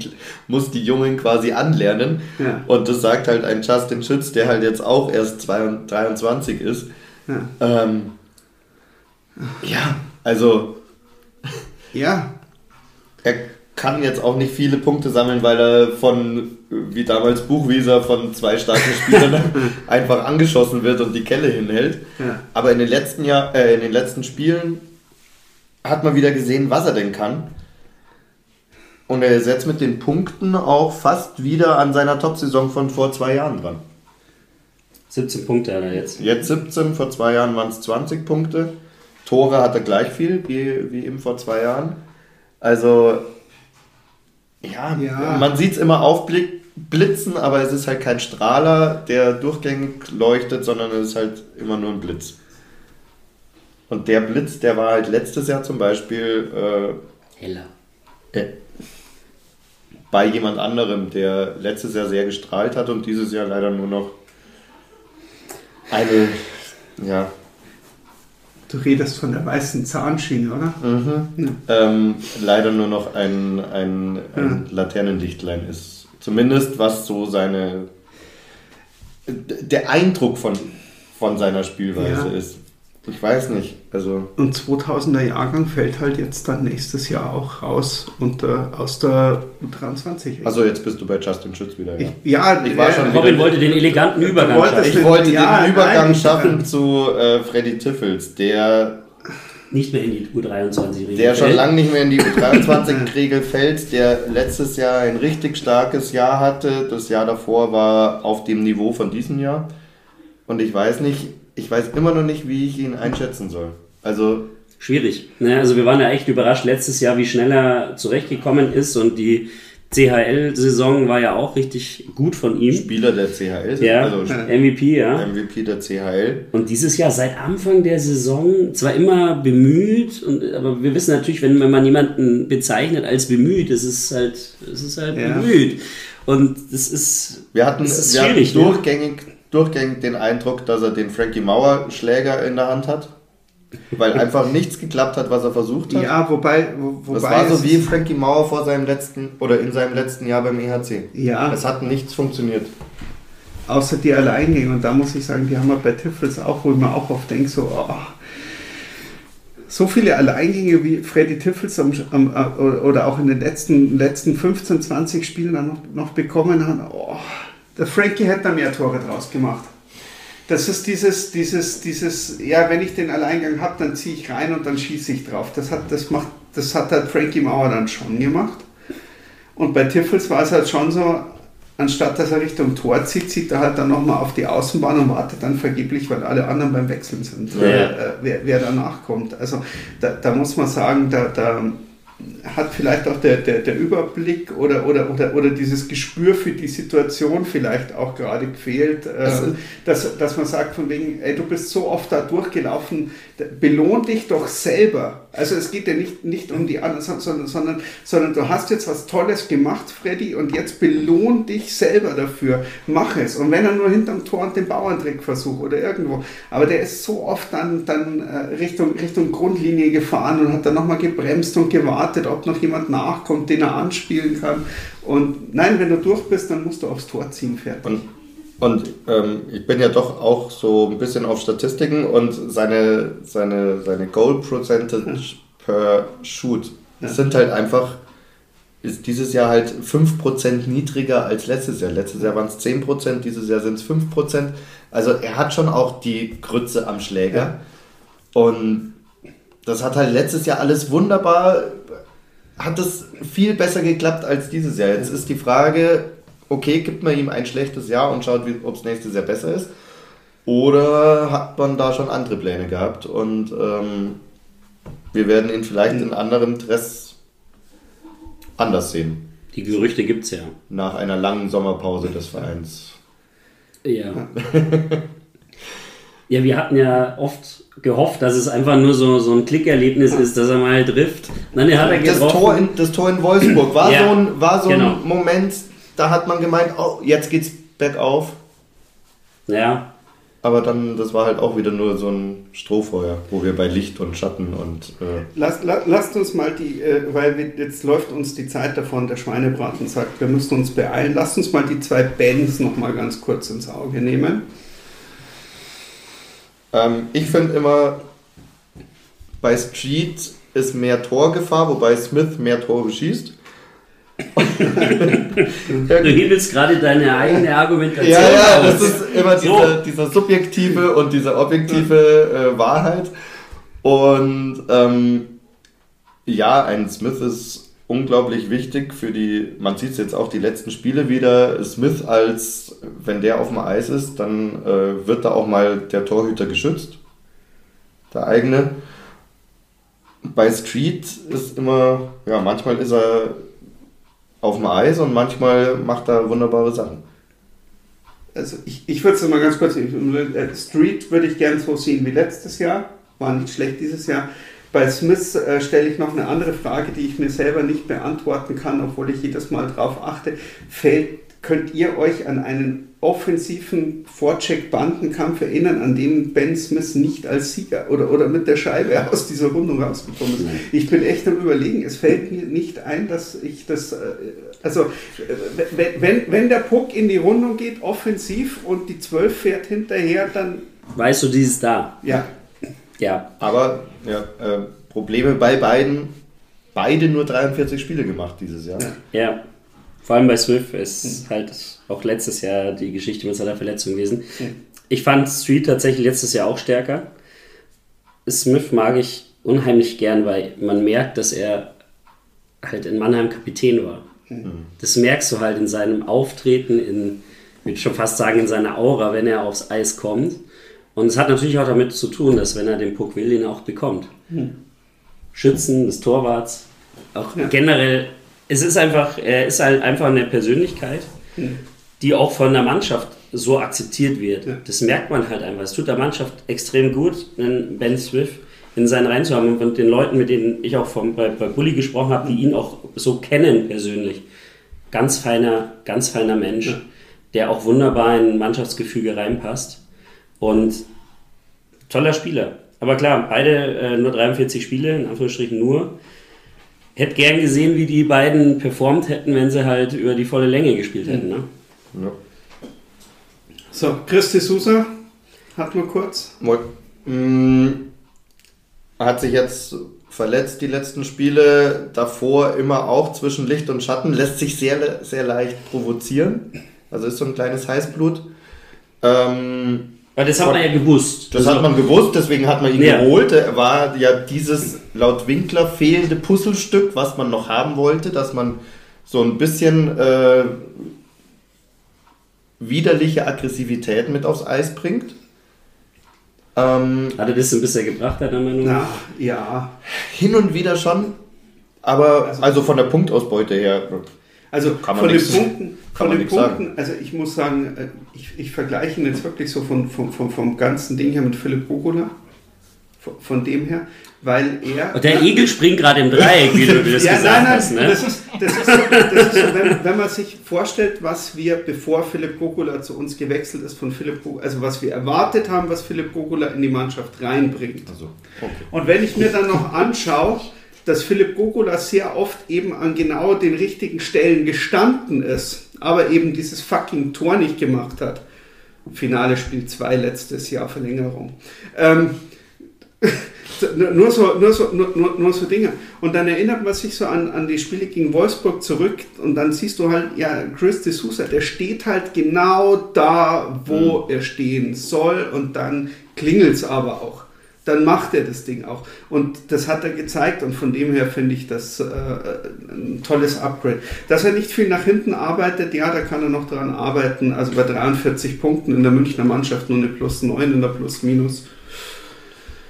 muss die Jungen quasi anlernen. Ja. Und das sagt halt ein Justin Schütz, der halt jetzt auch erst 22 23 ist. Ja. Ähm, ja, also Ja, er kann jetzt auch nicht viele Punkte sammeln, weil er von, wie damals Buchwieser, von zwei starken Spielern einfach angeschossen wird und die Kelle hinhält. Ja. Aber in den letzten Jahr, äh, in den letzten Spielen hat man wieder gesehen, was er denn kann. Und er ist jetzt mit den Punkten auch fast wieder an seiner Top-Saison von vor zwei Jahren dran. 17 Punkte hat er jetzt. Jetzt 17, vor zwei Jahren waren es 20 Punkte. Tore hat er gleich viel wie, wie eben vor zwei Jahren. Also, ja, Ja. man sieht es immer aufblitzen, aber es ist halt kein Strahler, der durchgängig leuchtet, sondern es ist halt immer nur ein Blitz. Und der Blitz, der war halt letztes Jahr zum Beispiel Heller. äh, äh, bei jemand anderem, der letztes Jahr sehr gestrahlt hat und dieses Jahr leider nur noch eine, ja, du redest von der weißen Zahnschiene, oder? ähm, leider nur noch ein, ein, ein Laternenlichtlein ist. Zumindest was so seine der Eindruck von, von seiner Spielweise Ja. ist. Ich weiß nicht. Also Und 2000er Jahrgang fällt halt jetzt dann nächstes Jahr auch raus unter, aus der U23. also jetzt bist du bei Justin Schütz wieder. Ja. ich, ja, Ich war äh, schon Robin wollte den eleganten Übergang schaffen. Ich wollte Ja, den Übergang nein, schaffen zu äh, Freddy Tiffels, der, Nicht mehr in die U23-Regel. der schon lange nicht mehr in die U23-Regel fällt, der letztes Jahr ein richtig starkes Jahr hatte. Das Jahr davor war auf dem Niveau von diesem Jahr. Und ich weiß nicht, ich weiß immer noch nicht, wie ich ihn einschätzen soll. Also, Schwierig. Ne, also wir waren ja echt überrascht letztes Jahr, wie schnell er zurechtgekommen ist und die CHL-Saison war ja auch richtig gut von ihm. Spieler der CHL, Ja, also MVP, ja. MVP der CHL. Und dieses Jahr seit Anfang der Saison zwar immer bemüht, und, aber wir wissen natürlich, wenn, wenn man jemanden bezeichnet als bemüht, es ist halt, es ist halt Ja. bemüht. Und das ist, Wir hatten, das ist wir hatten schwierig. ne? durchgängig, durchgängig den Eindruck, dass er den Frankie Mauer Schläger in der Hand hat. Weil einfach nichts geklappt hat, was er versucht hat. Ja, wobei, wo, wobei das war so wie Frankie Mauer vor seinem letzten oder in seinem letzten Jahr beim EHC. Ja. Es hat nichts funktioniert. außer die Alleingänge. Und da muss ich sagen, die haben wir bei Tiffels auch, wo ich mir auch oft denke, so, oh, so viele Alleingänge wie Freddy Tiffels am, am, äh, oder auch in den letzten, letzten 15, 20 Spielen dann noch, noch bekommen hat. Oh, der Frankie hätte da mehr Tore draus gemacht. Das ist dieses, dieses, dieses, ja, wenn ich den Alleingang habe, dann ziehe ich rein und dann schieße ich drauf. Das hat, das macht, das hat halt Frankie Mauer dann schon gemacht. Und bei Tiffels war es halt schon so, anstatt dass er Richtung Tor zieht, zieht er halt dann nochmal auf die Außenbahn und wartet dann vergeblich, weil alle anderen beim Wechseln sind, Ja. äh, wer, wer danach kommt. Also da, da muss man sagen, da, da hat vielleicht auch der, der, der Überblick oder, oder, oder, oder dieses Gespür für die Situation vielleicht auch gerade gefehlt, äh, Also- dass, dass man sagt von wegen, ey, du bist so oft da durchgelaufen, belohn dich doch selber. Also es geht ja nicht, nicht um die anderen, sondern, sondern, sondern du hast jetzt was Tolles gemacht, Freddy, und jetzt belohn dich selber dafür. Mach es. Und wenn er nur hinterm Tor und den Bauerntrick versucht oder irgendwo. Aber der ist so oft dann, dann äh, Richtung, Richtung Grundlinie gefahren und hat dann nochmal gebremst und gewartet, ob noch jemand nachkommt, den er anspielen kann. Und nein, wenn du durch bist, dann musst du aufs Tor ziehen, fertig. Und, und ähm, ich bin ja doch auch so ein bisschen auf Statistiken und seine, seine, seine Goal Percentage per Shoot sind halt einfach, ist dieses Jahr halt 5% niedriger als letztes Jahr. Letztes Jahr waren es 10%, dieses Jahr sind es 5%. Also er hat schon auch die Grütze am Schläger. Und das hat halt letztes Jahr alles wunderbar, hat es viel besser geklappt als dieses Jahr. Jetzt ist die Frage, okay, gibt man ihm ein schlechtes Jahr und schaut, ob es nächstes Jahr besser ist? Oder hat man da schon andere Pläne gehabt? Und ähm, wir werden ihn vielleicht in anderem Dress anders sehen. Die Gerüchte gibt es ja. Nach einer langen Sommerpause des Vereins. Ja. Ja, wir hatten ja oft gehofft, dass es einfach nur so, so ein Klickerlebnis ist, dass er mal trifft. Nein, er hat er Das getroffen. Tor, in, das Tor in Wolfsburg war Ja, so ein, war so genau. ein Moment, da hat man gemeint, oh, jetzt geht's bergauf. ja. aber dann, das war halt auch wieder nur so ein Strohfeuer, wo wir bei Licht und Schatten und. Äh, Lass, la, lasst uns mal die, äh, weil wir, jetzt läuft uns die Zeit davon, der Schweinebraten sagt, wir müssen uns beeilen. Lasst uns mal die zwei Bands noch mal ganz kurz ins Auge nehmen. ähm, ich finde immer, bei Street ist mehr Torgefahr, wobei Smith mehr Tore schießt. Du hebelst gerade deine eigene Argumentation Ja, ja, das ist immer So. dieser, dieser subjektive und diese objektive äh, Wahrheit. Und ähm, ja, ein Smith ist unglaublich wichtig für die, man sieht es jetzt auch die letzten Spiele wieder, Smith als, wenn der auf dem Eis ist, dann äh, wird da auch mal der Torhüter geschützt, der eigene. Bei Street ist immer, ja, manchmal ist er auf dem Eis und manchmal macht er wunderbare Sachen. Also ich, ich würde es mal ganz kurz, äh, Street würde ich gerne so sehen wie letztes Jahr, war nicht schlecht dieses Jahr. Bei Smith äh, stelle ich noch eine andere Frage, die ich mir selber nicht beantworten kann, obwohl ich jedes Mal drauf achte. Fällt, könnt ihr euch an einen offensiven Vorcheck-Bandenkampf erinnern, an dem Ben Smith nicht als Sieger oder, oder mit der Scheibe aus dieser Rundung rausgekommen ist? Ich bin echt am überlegen, es fällt mir nicht ein, dass ich das, äh, also äh, wenn, wenn, der Puck in die Rundung geht, offensiv und die 12 fährt hinterher, dann, Weißt du, dieses da. ja, Ja. Aber ja, äh, Probleme bei beiden. Beide nur 43 Spiele gemacht dieses Jahr. Ja. Vor allem bei Swift ist halt auch letztes Jahr die Geschichte mit seiner Verletzung gewesen. Ich fand Street tatsächlich letztes Jahr auch stärker. Smith mag ich unheimlich gern, weil man merkt, dass er halt in Mannheim Kapitän war. Das merkst du halt in seinem Auftreten, in, ich würde schon fast sagen, in seiner Aura, wenn er aufs Eis kommt. Und es hat natürlich auch damit zu tun, dass wenn er den Puck will, ihn auch bekommt. Schützen des Torwarts, auch Ja. generell, es ist einfach, er ist halt einfach eine Persönlichkeit, die auch von der Mannschaft so akzeptiert wird. Ja. Das merkt man halt einfach. Es tut der Mannschaft extrem gut, einen Ben Swift in seinen Reihen zu haben und den Leuten, mit denen ich auch vom, bei, bei Bulli gesprochen habe, die ihn auch so kennen persönlich. Ganz feiner, ganz feiner Mensch, Ja. der auch wunderbar in Mannschaftsgefüge reinpasst. Und toller Spieler. Aber klar, beide äh, nur 43 Spiele, in Anführungsstrichen nur. Hätte gern gesehen, wie die beiden performt hätten, wenn sie halt über die volle Länge gespielt hätten. Ne? Ja. So, Christi Sousa, hat mal kurz. Moin. Mm, Hat sich jetzt verletzt die letzten Spiele, davor immer auch zwischen Licht und Schatten, lässt sich sehr, sehr leicht provozieren. Also ist so ein kleines Heißblut. Ähm, Weil das hat man ja gewusst. das Also, hat man gewusst, deswegen hat man ihn Ja. geholt. Er war ja dieses laut Winkler fehlende Puzzlestück, was man noch haben wollte, dass man so ein bisschen äh, widerliche Aggressivität mit aufs Eis bringt. Ähm, Hat er das ein bisschen gebracht, deiner Meinung nach? Na, ja. Hin und wieder schon, aber Also- also, von der Punktausbeute her. Also Kann man von den Punkten, von den Punkten, also ich muss sagen, äh, ich, ich vergleiche ihn jetzt wirklich so von, von, von, vom ganzen Ding her mit Philipp Gogola. Von, von dem her, weil er. Und der Egel springt gerade im Dreieck, wie du das ja, gesagt nein, nein, hast. Ne? das ist, das ist, so, das ist so wenn, wenn man sich vorstellt, was wir, bevor Philipp Gogola zu uns gewechselt ist, von Philipp Gogola, also was wir erwartet haben, was Philipp Gogola in die Mannschaft reinbringt. Also, okay. Und wenn ich mir dann noch anschaue, dass Philipp Gogola sehr oft eben an genau den richtigen Stellen gestanden ist, aber eben dieses fucking Tor nicht gemacht hat. Finale Spiel 2 letztes Jahr Verlängerung. Ähm, nur, so, nur, so, nur, nur, so Dinge. Und dann erinnert man sich so an, an die Spiele gegen Wolfsburg zurück und dann siehst du halt, ja, Chris de Sousa, der steht halt genau da, wo er stehen soll und dann klingelt es aber auch. Dann macht er das Ding auch. Und das hat er gezeigt und von dem her finde ich das äh, ein tolles Upgrade. Dass er nicht viel nach hinten arbeitet, ja, da kann er noch dran arbeiten. Also bei 43 Punkten in der Münchner Mannschaft nur eine Plus 9 in der Plus Minus.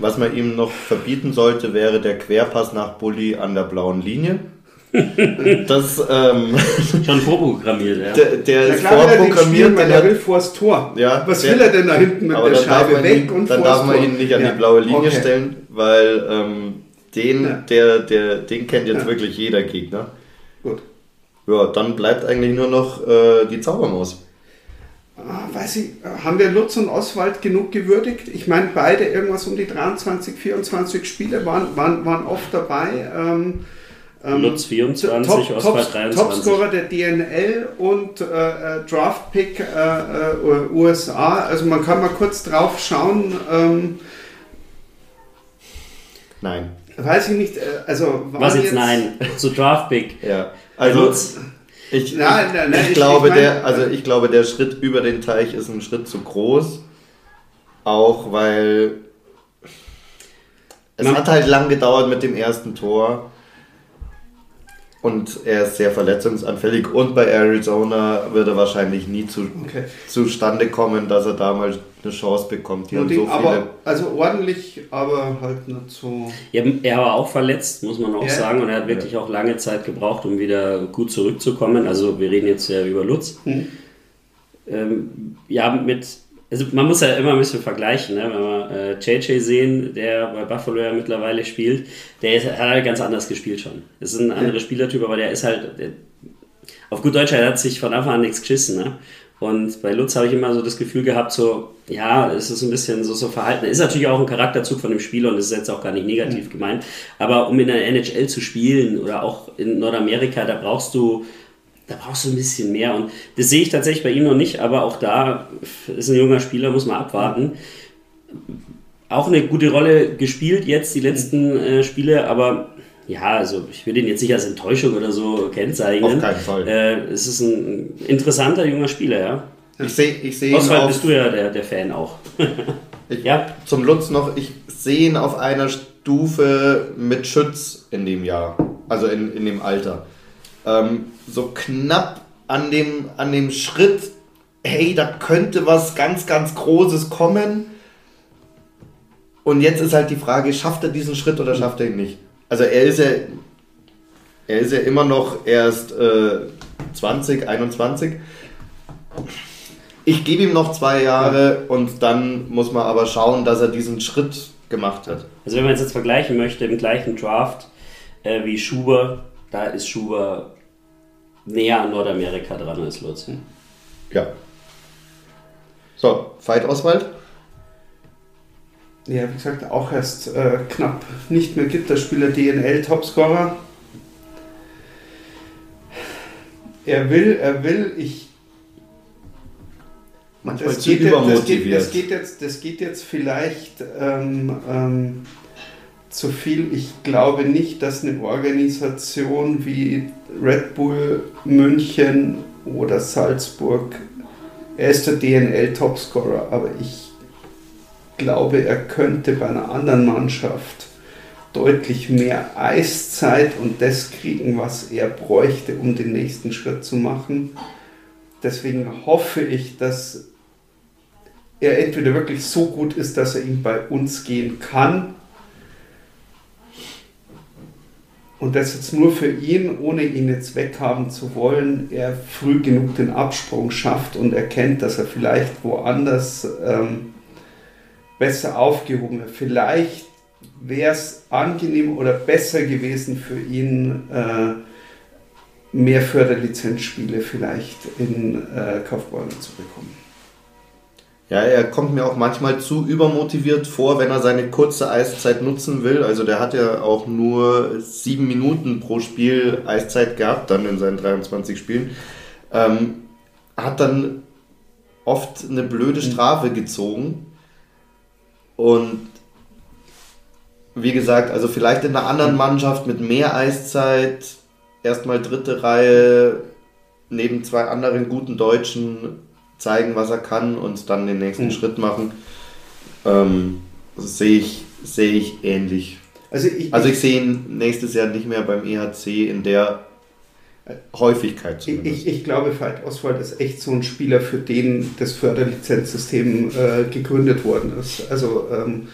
Was man ihm noch verbieten sollte, wäre der Querpass nach Bulli an der blauen Linie. Das, ähm, Schon vorprogrammiert, ja. der, der ist er vorprogrammiert, weil er will vors Tor. Ja, Was der- will er denn da hinten mit aber der dann darf Scheibe man weg ihn, und dann darf man Tor? ihn nicht an Ja, die blaue Linie okay. stellen, weil ähm, den, Ja. der, der, den kennt jetzt Ja. wirklich jeder Gegner. Gut. Ja, dann bleibt eigentlich nur noch äh, die Zaubermaus. Ah, weiß ich, haben wir Lutz und Oswald genug gewürdigt? Ich meine, beide irgendwas um die 23, 24 Spiele waren, waren, waren oft dabei. Ähm, ähm, Lutz 24, Top, Oswald Top, 23. Topscorer der DNL und äh, äh, Draftpick äh, äh, USA. Also man kann mal kurz drauf schauen. Ähm, Nein. weiß ich nicht, äh, also Was jetzt nein? Zu Draftpick. Ja. Also Lutz, ich, Nein, nein, nein, ich, ich- glaube, ich mein- der, also ich glaube, der Schritt über den Teich ist ein Schritt zu groß. Auch weil es Man- hat halt lang gedauert mit dem ersten Tor. Und er ist sehr verletzungsanfällig. Und bei Arizona wird er wahrscheinlich nie zu, Okay. zustande kommen, dass er da mal eine Chance bekommt. Die Nur haben die, so viele. aber, also ordentlich, aber halt nicht so. Ja, er war auch verletzt, muss man auch Ja. sagen, und er hat wirklich auch lange Zeit gebraucht, um wieder gut zurückzukommen. Also wir reden jetzt ja über Lutz. Hm. Ähm, ja, mit, also man muss ja immer ein bisschen vergleichen, ne? wenn wir äh, JJ sehen, der bei Buffalo ja mittlerweile spielt, der ist, hat halt ganz anders gespielt schon. Das ist ein anderer Spielertyp, aber der ist halt, der, auf gut Deutsch, er hat sich von Anfang an nichts geschissen. Ne? Und bei Lutz habe ich immer so das Gefühl gehabt, so, ja, es ist ein bisschen so, so verhalten. Ist natürlich auch ein Charakterzug von dem Spieler und ist jetzt auch gar nicht negativ gemeint. Aber um in der NHL zu spielen oder auch in Nordamerika, da brauchst du, da brauchst du ein bisschen mehr. Und das sehe ich tatsächlich bei ihm noch nicht, aber auch da ist ein junger Spieler, muss man abwarten. Auch eine gute Rolle gespielt jetzt, die letzten äh, Spiele, aber ja, also ich will ihn jetzt nicht als Enttäuschung oder so kennzeichnen. Auf keinen Fall. Äh, es ist ein interessanter junger Spieler, ja. Ich sehe ich seh ihn Oswald auf, bist du ja der, der Fan auch. ich, ja, zum Lutz noch, ich sehe ihn auf einer Stufe mit Schütz in dem Jahr, also in, in dem Alter. Ähm, so knapp an dem, an dem Schritt, hey, da könnte was ganz, ganz Großes kommen. Und jetzt ist halt die Frage, schafft er diesen Schritt oder schafft er ihn nicht? Also er ist ja, er ist ja immer noch erst äh, 20, 21. Ich gebe ihm noch zwei Jahre und dann muss man aber schauen, dass er diesen Schritt gemacht hat. also wenn man es jetzt vergleichen möchte, im gleichen Draft äh, wie Schuber, da ist Schuber näher an Nordamerika dran als Lutz. Ja. So, Veit Oswald? Ja, wie gesagt, auch erst äh, knapp nicht mehr gibt. Der Spieler DNL Topscorer. Er will, er will, ich. Manchmal Das zu geht, jetzt, das, geht, übermotiviert. das, geht jetzt, das geht jetzt vielleicht ähm, ähm, zu viel. Ich glaube nicht, dass eine Organisation wie Red Bull München oder Salzburg, er ist der DNL Topscorer, aber ich glaube, er könnte bei einer anderen Mannschaft deutlich mehr Eiszeit und das kriegen, was er bräuchte, um den nächsten Schritt zu machen. Deswegen hoffe ich, dass er entweder wirklich so gut ist, dass er ihn bei uns gehen kann. Und das jetzt nur für ihn, ohne ihn jetzt weghaben zu wollen, er früh genug den Absprung schafft und erkennt, dass er vielleicht woanders ähm, besser aufgehoben wäre. Vielleicht wäre es angenehm oder besser gewesen für ihn, äh, mehr Förderlizenzspiele vielleicht in äh, Kaufbeuren zu bekommen. Ja, er kommt mir auch manchmal zu übermotiviert vor, wenn er seine kurze Eiszeit nutzen will. Also der hat ja auch nur sieben Minuten pro Spiel Eiszeit gehabt, dann in seinen 23 Spielen. Ähm, hat dann oft eine blöde Strafe gezogen. Und wie gesagt, also vielleicht in einer anderen Mannschaft mit mehr Eiszeit, erstmal dritte Reihe, neben zwei anderen guten Deutschen zeigen, was er kann und dann den nächsten Mhm. Schritt machen. Ähm, sehe ich, sehe ich ähnlich. Also ich, Also ich sehe ihn nächstes Jahr nicht mehr beim EHC in der Häufigkeit zumindest. ich, ich glaube, Veit Oswald ist echt so ein Spieler, für den das Förderlizenzsystem äh, gegründet worden ist. Also ähm,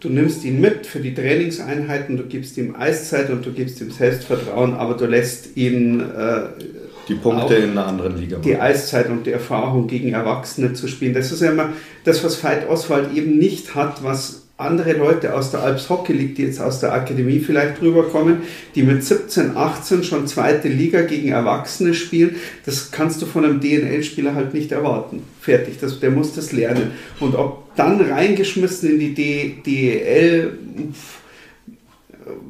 du nimmst ihn mit für die Trainingseinheiten, du gibst ihm Eiszeit und du gibst ihm Selbstvertrauen, aber du lässt ihn äh, die Punkte in einer anderen Liga die machen. Eiszeit und die Erfahrung gegen Erwachsene zu spielen. Das ist ja immer das, was Veit Oswald eben nicht hat, was andere Leute aus der Alps Hockey League, die jetzt aus der Akademie vielleicht rüberkommen, die mit 17, 18 schon zweite Liga gegen Erwachsene spielen, das kannst du von einem DNL-Spieler halt nicht erwarten. Fertig, das, der muss das lernen. Und ob dann reingeschmissen in die DEL,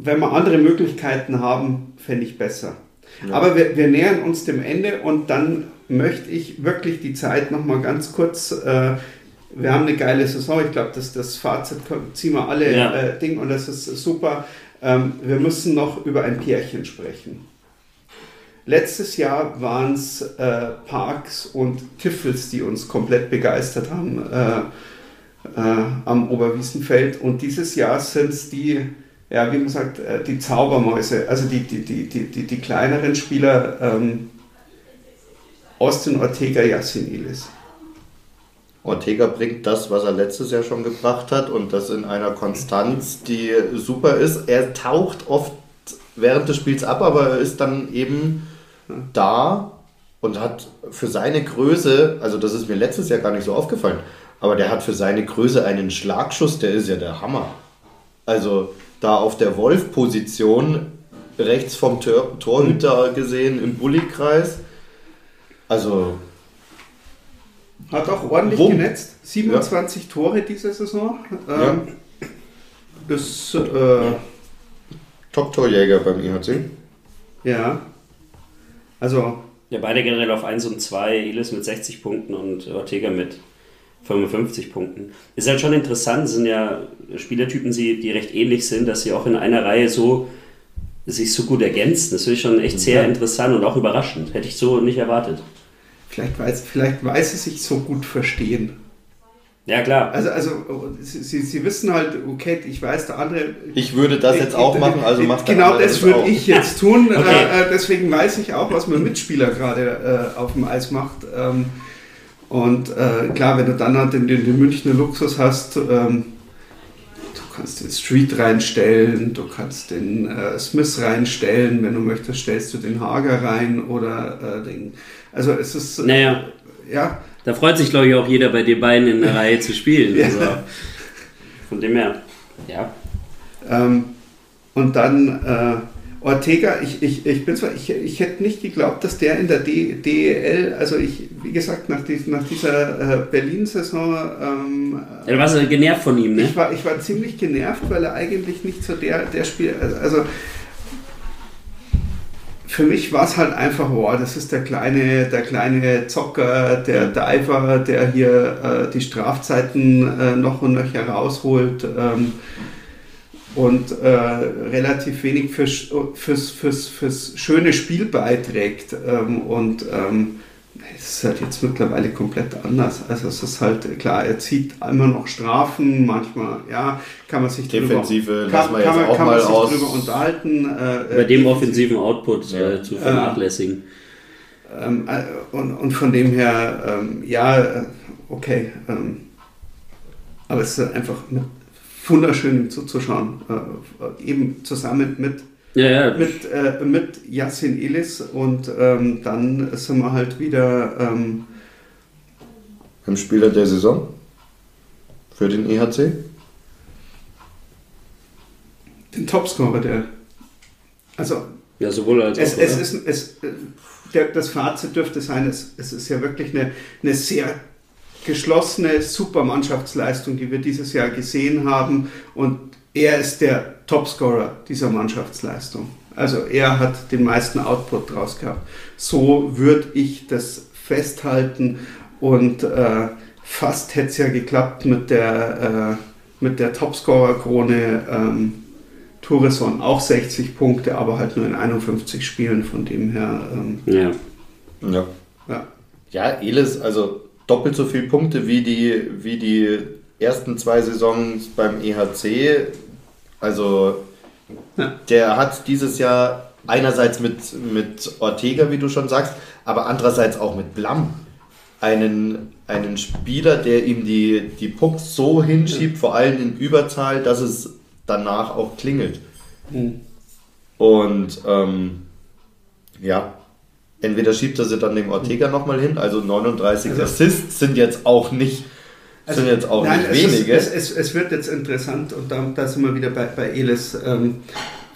wenn wir andere Möglichkeiten haben, fände ich besser. Ja. Aber wir, wir, nähern uns dem Ende und dann möchte ich wirklich die Zeit nochmal ganz kurz äh, wir haben eine geile Saison. Ich glaube, das, das Fazit ziehen wir alle ja. äh, Ding und das ist super. Ähm, wir müssen noch über ein Pärchen sprechen. Letztes Jahr waren es äh, Parks und Tiffels, die uns komplett begeistert haben äh, äh am Oberwiesenfeld. Und dieses Jahr sind es die, ja, wie man sagt, äh, die Zaubermäuse, also die, die, die, die, die, kleineren Spieler ähm, Austin Ortega Yassinilis. Ortega bringt das, was er letztes Jahr schon gebracht hat und das in einer Konstanz, die super ist. Er taucht oft während des Spiels ab, aber er ist dann eben da und hat für seine Größe, also das ist mir letztes Jahr gar nicht so aufgefallen, aber der hat für seine Größe einen Schlagschuss, der ist ja der Hammer. Also da auf der Wolf-Position, rechts vom Tor Torhüter gesehen im Bullykreis, also hat auch ordentlich Wumm. genetzt. 27 ja. Tore diese Saison. Ähm, ja. Ist äh, Top-Torjäger beim IHC. Ja. Also. Ja, beide generell auf 1 und 2. Elis mit 60 Punkten und Ortega mit 55 Punkten. Ist halt schon interessant, sind ja Spielertypen, die recht ähnlich sind, dass sie auch in einer Reihe so sich so gut ergänzen. Das finde ich schon echt sehr interessant und auch überraschend. Hätte ich so nicht erwartet. Vielleicht weiß, vielleicht weiß es sich so gut verstehen. Ja, klar. Also, also sie, sie wissen halt, okay, ich weiß, der andere. Ich würde das jetzt auch machen, also macht Genau das würde ich jetzt tun. okay. äh, deswegen weiß ich auch, was mein Mitspieler gerade äh, auf dem Eis macht. Und äh, klar, wenn du dann halt den, den, Münchner Luxus hast, ähm, du kannst den Street reinstellen, du kannst den äh, Smith reinstellen, wenn du möchtest, stellst du den Hager rein oder äh, den also es ist. Naja. Ja. Da freut sich, glaube ich, auch jeder bei den beiden in der Reihe zu spielen. ja. Also von dem her, ja. Ähm, und dann äh, Ortega, ich, ich, ich bin zwar, ich, ich hätte nicht geglaubt, dass der in der D, DEL, also ich, wie gesagt, nach, die, nach dieser äh, Berlin-Saison. Ähm, ja, du warst genervt von ihm, ne? Ich war, ich war ziemlich genervt, weil er eigentlich nicht so der, der Spiel, also für mich war es halt einfach, boah, das ist der kleine, der kleine Zocker, der Diver, der hier äh, die Strafzeiten äh, noch und nöcher rausholt ähm, und äh, relativ wenig fürs, fürs, fürs, fürs schöne Spiel beiträgt. Ähm, und ähm, es ist halt jetzt mittlerweile komplett anders. Also es ist halt klar, er zieht immer noch Strafen, manchmal, ja, kann man sich Defensive drüber, kann, kann, man, kann man sich aus. drüber unterhalten. Äh, Bei dem offensiven Output äh, ja. zu vernachlässigen. Ähm, äh, und, und von dem her, ähm, ja, äh, okay. Ähm, aber es ist einfach wunderschön zuzuschauen. Äh, eben zusammen mit ja, ja. Mit, äh, mit Yassin Elis und ähm, dann sind wir halt wieder ähm, beim Spieler der Saison für den EHC. Den Topscorer der. Also. Ja, sowohl als es, auch. Es ist, es, der, das Fazit dürfte sein, es, es ist ja wirklich eine, eine sehr geschlossene Supermannschaftsleistung, die wir dieses Jahr gesehen haben. Und er ist der Topscorer dieser Mannschaftsleistung. Also er hat den meisten Output draus gehabt. So würde ich das festhalten und äh, fast hätte es ja geklappt mit der, äh, der Topscorer-Krone. Ähm, Tourisson auch 60 Punkte, aber halt nur in 51 Spielen, von dem her. Ähm, ja. ja. Ja. Ja, Elis, also doppelt so viele Punkte wie die, wie die ersten zwei Saisons beim EHC. Also ja. der hat dieses Jahr einerseits mit, mit Ortega, wie du schon sagst, aber andererseits auch mit Blam einen, einen Spieler, der ihm die, die Pucks so hinschiebt, vor allem in Überzahl, dass es danach auch klingelt. Mhm. Und ähm, ja, entweder schiebt er sie dann dem Ortega nochmal hin, also 39 also, Assists sind jetzt auch nicht sind jetzt auch nein, nicht es ist- wenige. Es, es, es wird jetzt interessant und da, da sind wir wieder bei, bei Elis. Ähm,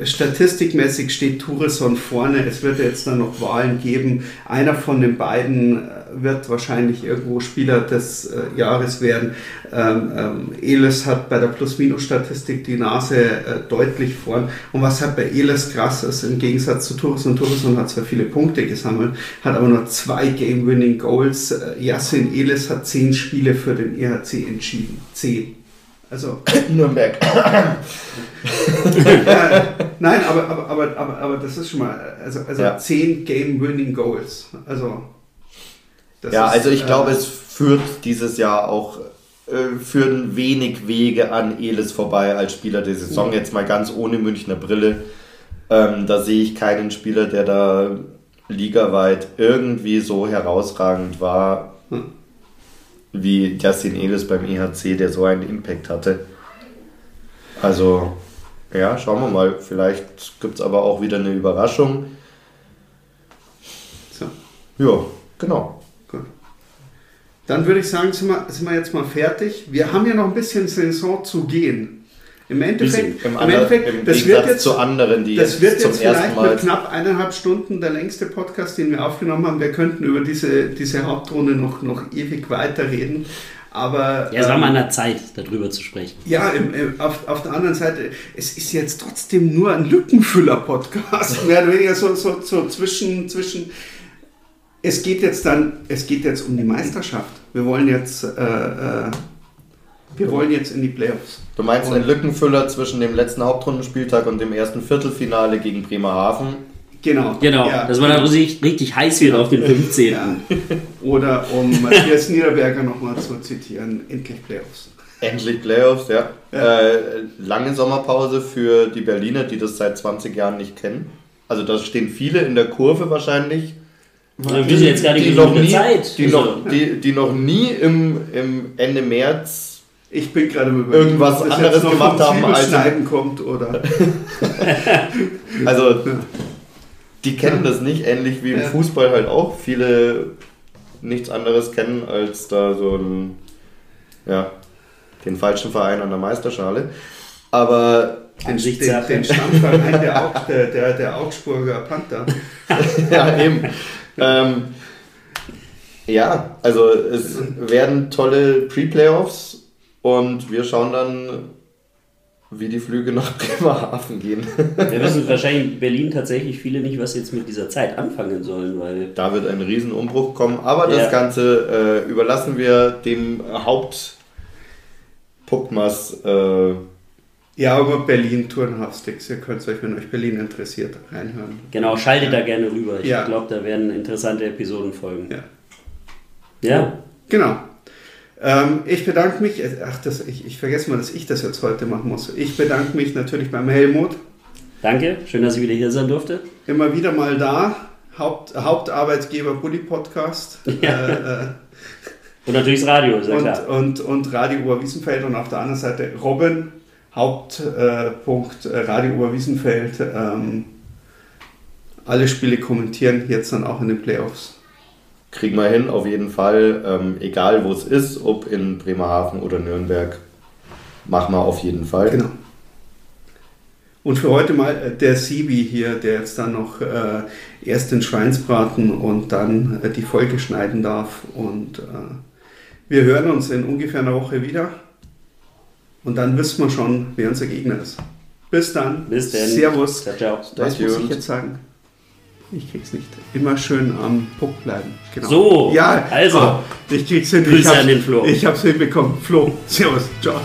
statistikmäßig steht Toureson vorne. Es wird jetzt dann noch Wahlen geben. Einer von den beiden wird wahrscheinlich irgendwo Spieler des äh, Jahres werden. Ähm, ähm, Elis hat bei der Plus-Minus-Statistik die Nase äh, deutlich vorn. Und was halt bei Elis krass ist, im Gegensatz zu Toureson, Toureson hat zwar viele Punkte gesammelt, hat aber nur zwei Game-Winning-Goals. Äh, Yassin Elis hat zehn Spiele für den EHC entschieden. Zehn. Also, Nürnberg. äh, nein, aber, aber, aber, aber, aber das ist schon mal, also, also Ja. zehn Game-Winning-Goals. Also, das Ja, ist, also ich äh, glaube, es führt dieses Jahr auch äh, führen wenig Wege an Elis vorbei als Spieler der Saison. Jetzt mal ganz ohne Münchner Brille. Ähm, da sehe ich keinen Spieler, der da ligaweit irgendwie so herausragend war Hm. wie Justin Elis beim EHC, der so einen Impact hatte. Also, ja, schauen wir mal. Vielleicht gibt es aber auch wieder eine Überraschung. So. Ja, genau. Dann würde ich sagen, sind wir, sind wir jetzt mal fertig. Wir haben ja noch ein bisschen Saison zu gehen. Im Endeffekt, Im, im Endeffekt im das wird jetzt, zu anderen, die das wird jetzt zum jetzt ersten vielleicht Mal. mit knapp eineinhalb Stunden der längste Podcast, den wir aufgenommen haben. Wir könnten über diese, diese Hauptrunde noch, noch ewig weiterreden. Aber Ja, es war ähm, mal an der Zeit, darüber zu sprechen. Ja, im, im, auf, auf der anderen Seite, es ist jetzt trotzdem nur ein Lückenfüller-Podcast. Mehr oder weniger so, so, so zwischen, zwischen. Es geht jetzt dann, es geht jetzt um die Meisterschaft. Wir wollen jetzt, äh, äh, wir wollen jetzt in die Playoffs. Du meinst einen Lückenfüller zwischen dem letzten Hauptrundenspieltag und dem ersten Viertelfinale gegen Bremerhaven? Genau. Genau, Ja. dass man dann richtig, richtig heiß wird auf den 15. Ja. Oder um Matthias Niederberger nochmal zu zitieren, endlich Playoffs. Endlich Playoffs, ja. Äh, lange Sommerpause für die Berliner, die das seit 20 Jahren nicht kennen. Also da stehen viele in der Kurve wahrscheinlich. Wir wissen jetzt gar nicht, die noch nie, Zeit. Die, Also, noch, die, die noch nie im, im Ende März Ich bin gerade Irgendwas anderes jetzt noch gemacht haben als- Zwiebelschneiden kommt oder. Also, die kennen das nicht, ähnlich wie im Ja. Fußball halt auch. Viele nichts anderes kennen als da so ein, ja, den falschen Verein an der Meisterschale. Aber, Den, den, den Stammverein der, Aug, der, der, der Augsburger Panther. ja, eben. Ähm, ja, also es werden tolle Pre-Playoffs und wir schauen dann, wie die Flüge nach Bremerhaven gehen. Wir wissen wahrscheinlich in Berlin tatsächlich viele nicht, was jetzt mit dieser Zeit anfangen sollen, weil Da wird ein Riesenumbruch kommen, aber das Ja. Ganze äh, überlassen wir dem Haupt Puckmas. Äh, Ja, aber Berlin Turnhalfsticks. Ihr könnt euch, wenn euch Berlin interessiert, reinhören. genau, schaltet da gerne rüber. Ich Ja. glaube, da werden interessante Episoden folgen. Ja. Ja, Genau. Ähm, ich bedanke mich, ach, das, ich, ich vergesse mal, dass ich das jetzt heute machen muss. Ich bedanke mich natürlich beim Helmut. danke, schön, dass ich wieder hier sein durfte. Immer wieder mal da. Haupt, Hauptarbeitgeber Bully Podcast. Ja. Äh, äh, Und natürlich das Radio, ist ja und, klar. und, und Radio Oberwiesenfeld und auf der anderen Seite Robin, Hauptpunkt äh, Radio Oberwiesenfeld. Ähm, alle Spiele kommentieren, jetzt dann auch in den Playoffs. kriegen wir hin, auf jeden Fall. Ähm, egal wo es ist, ob in Bremerhaven oder Nürnberg, machen wir auf jeden Fall. Genau. Und für heute mal äh, der Sibi hier, der jetzt dann noch äh, erst den Schweinsbraten und dann äh, die Folge schneiden darf. Und äh, wir hören uns in ungefähr einer Woche wieder. Und dann wissen wir schon, wer unser Gegner ist. Bis dann. Bis denn. Servus. Ciao, ciao. Was muss ich jetzt sagen? Ich krieg's nicht. Immer schön am Puck bleiben. Genau. So, ja, also. oh, ich krieg's hin. Grüße ich an den Flo. Ich hab's hinbekommen. Flo, servus. Ciao.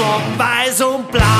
Herzschlag weiß und blau.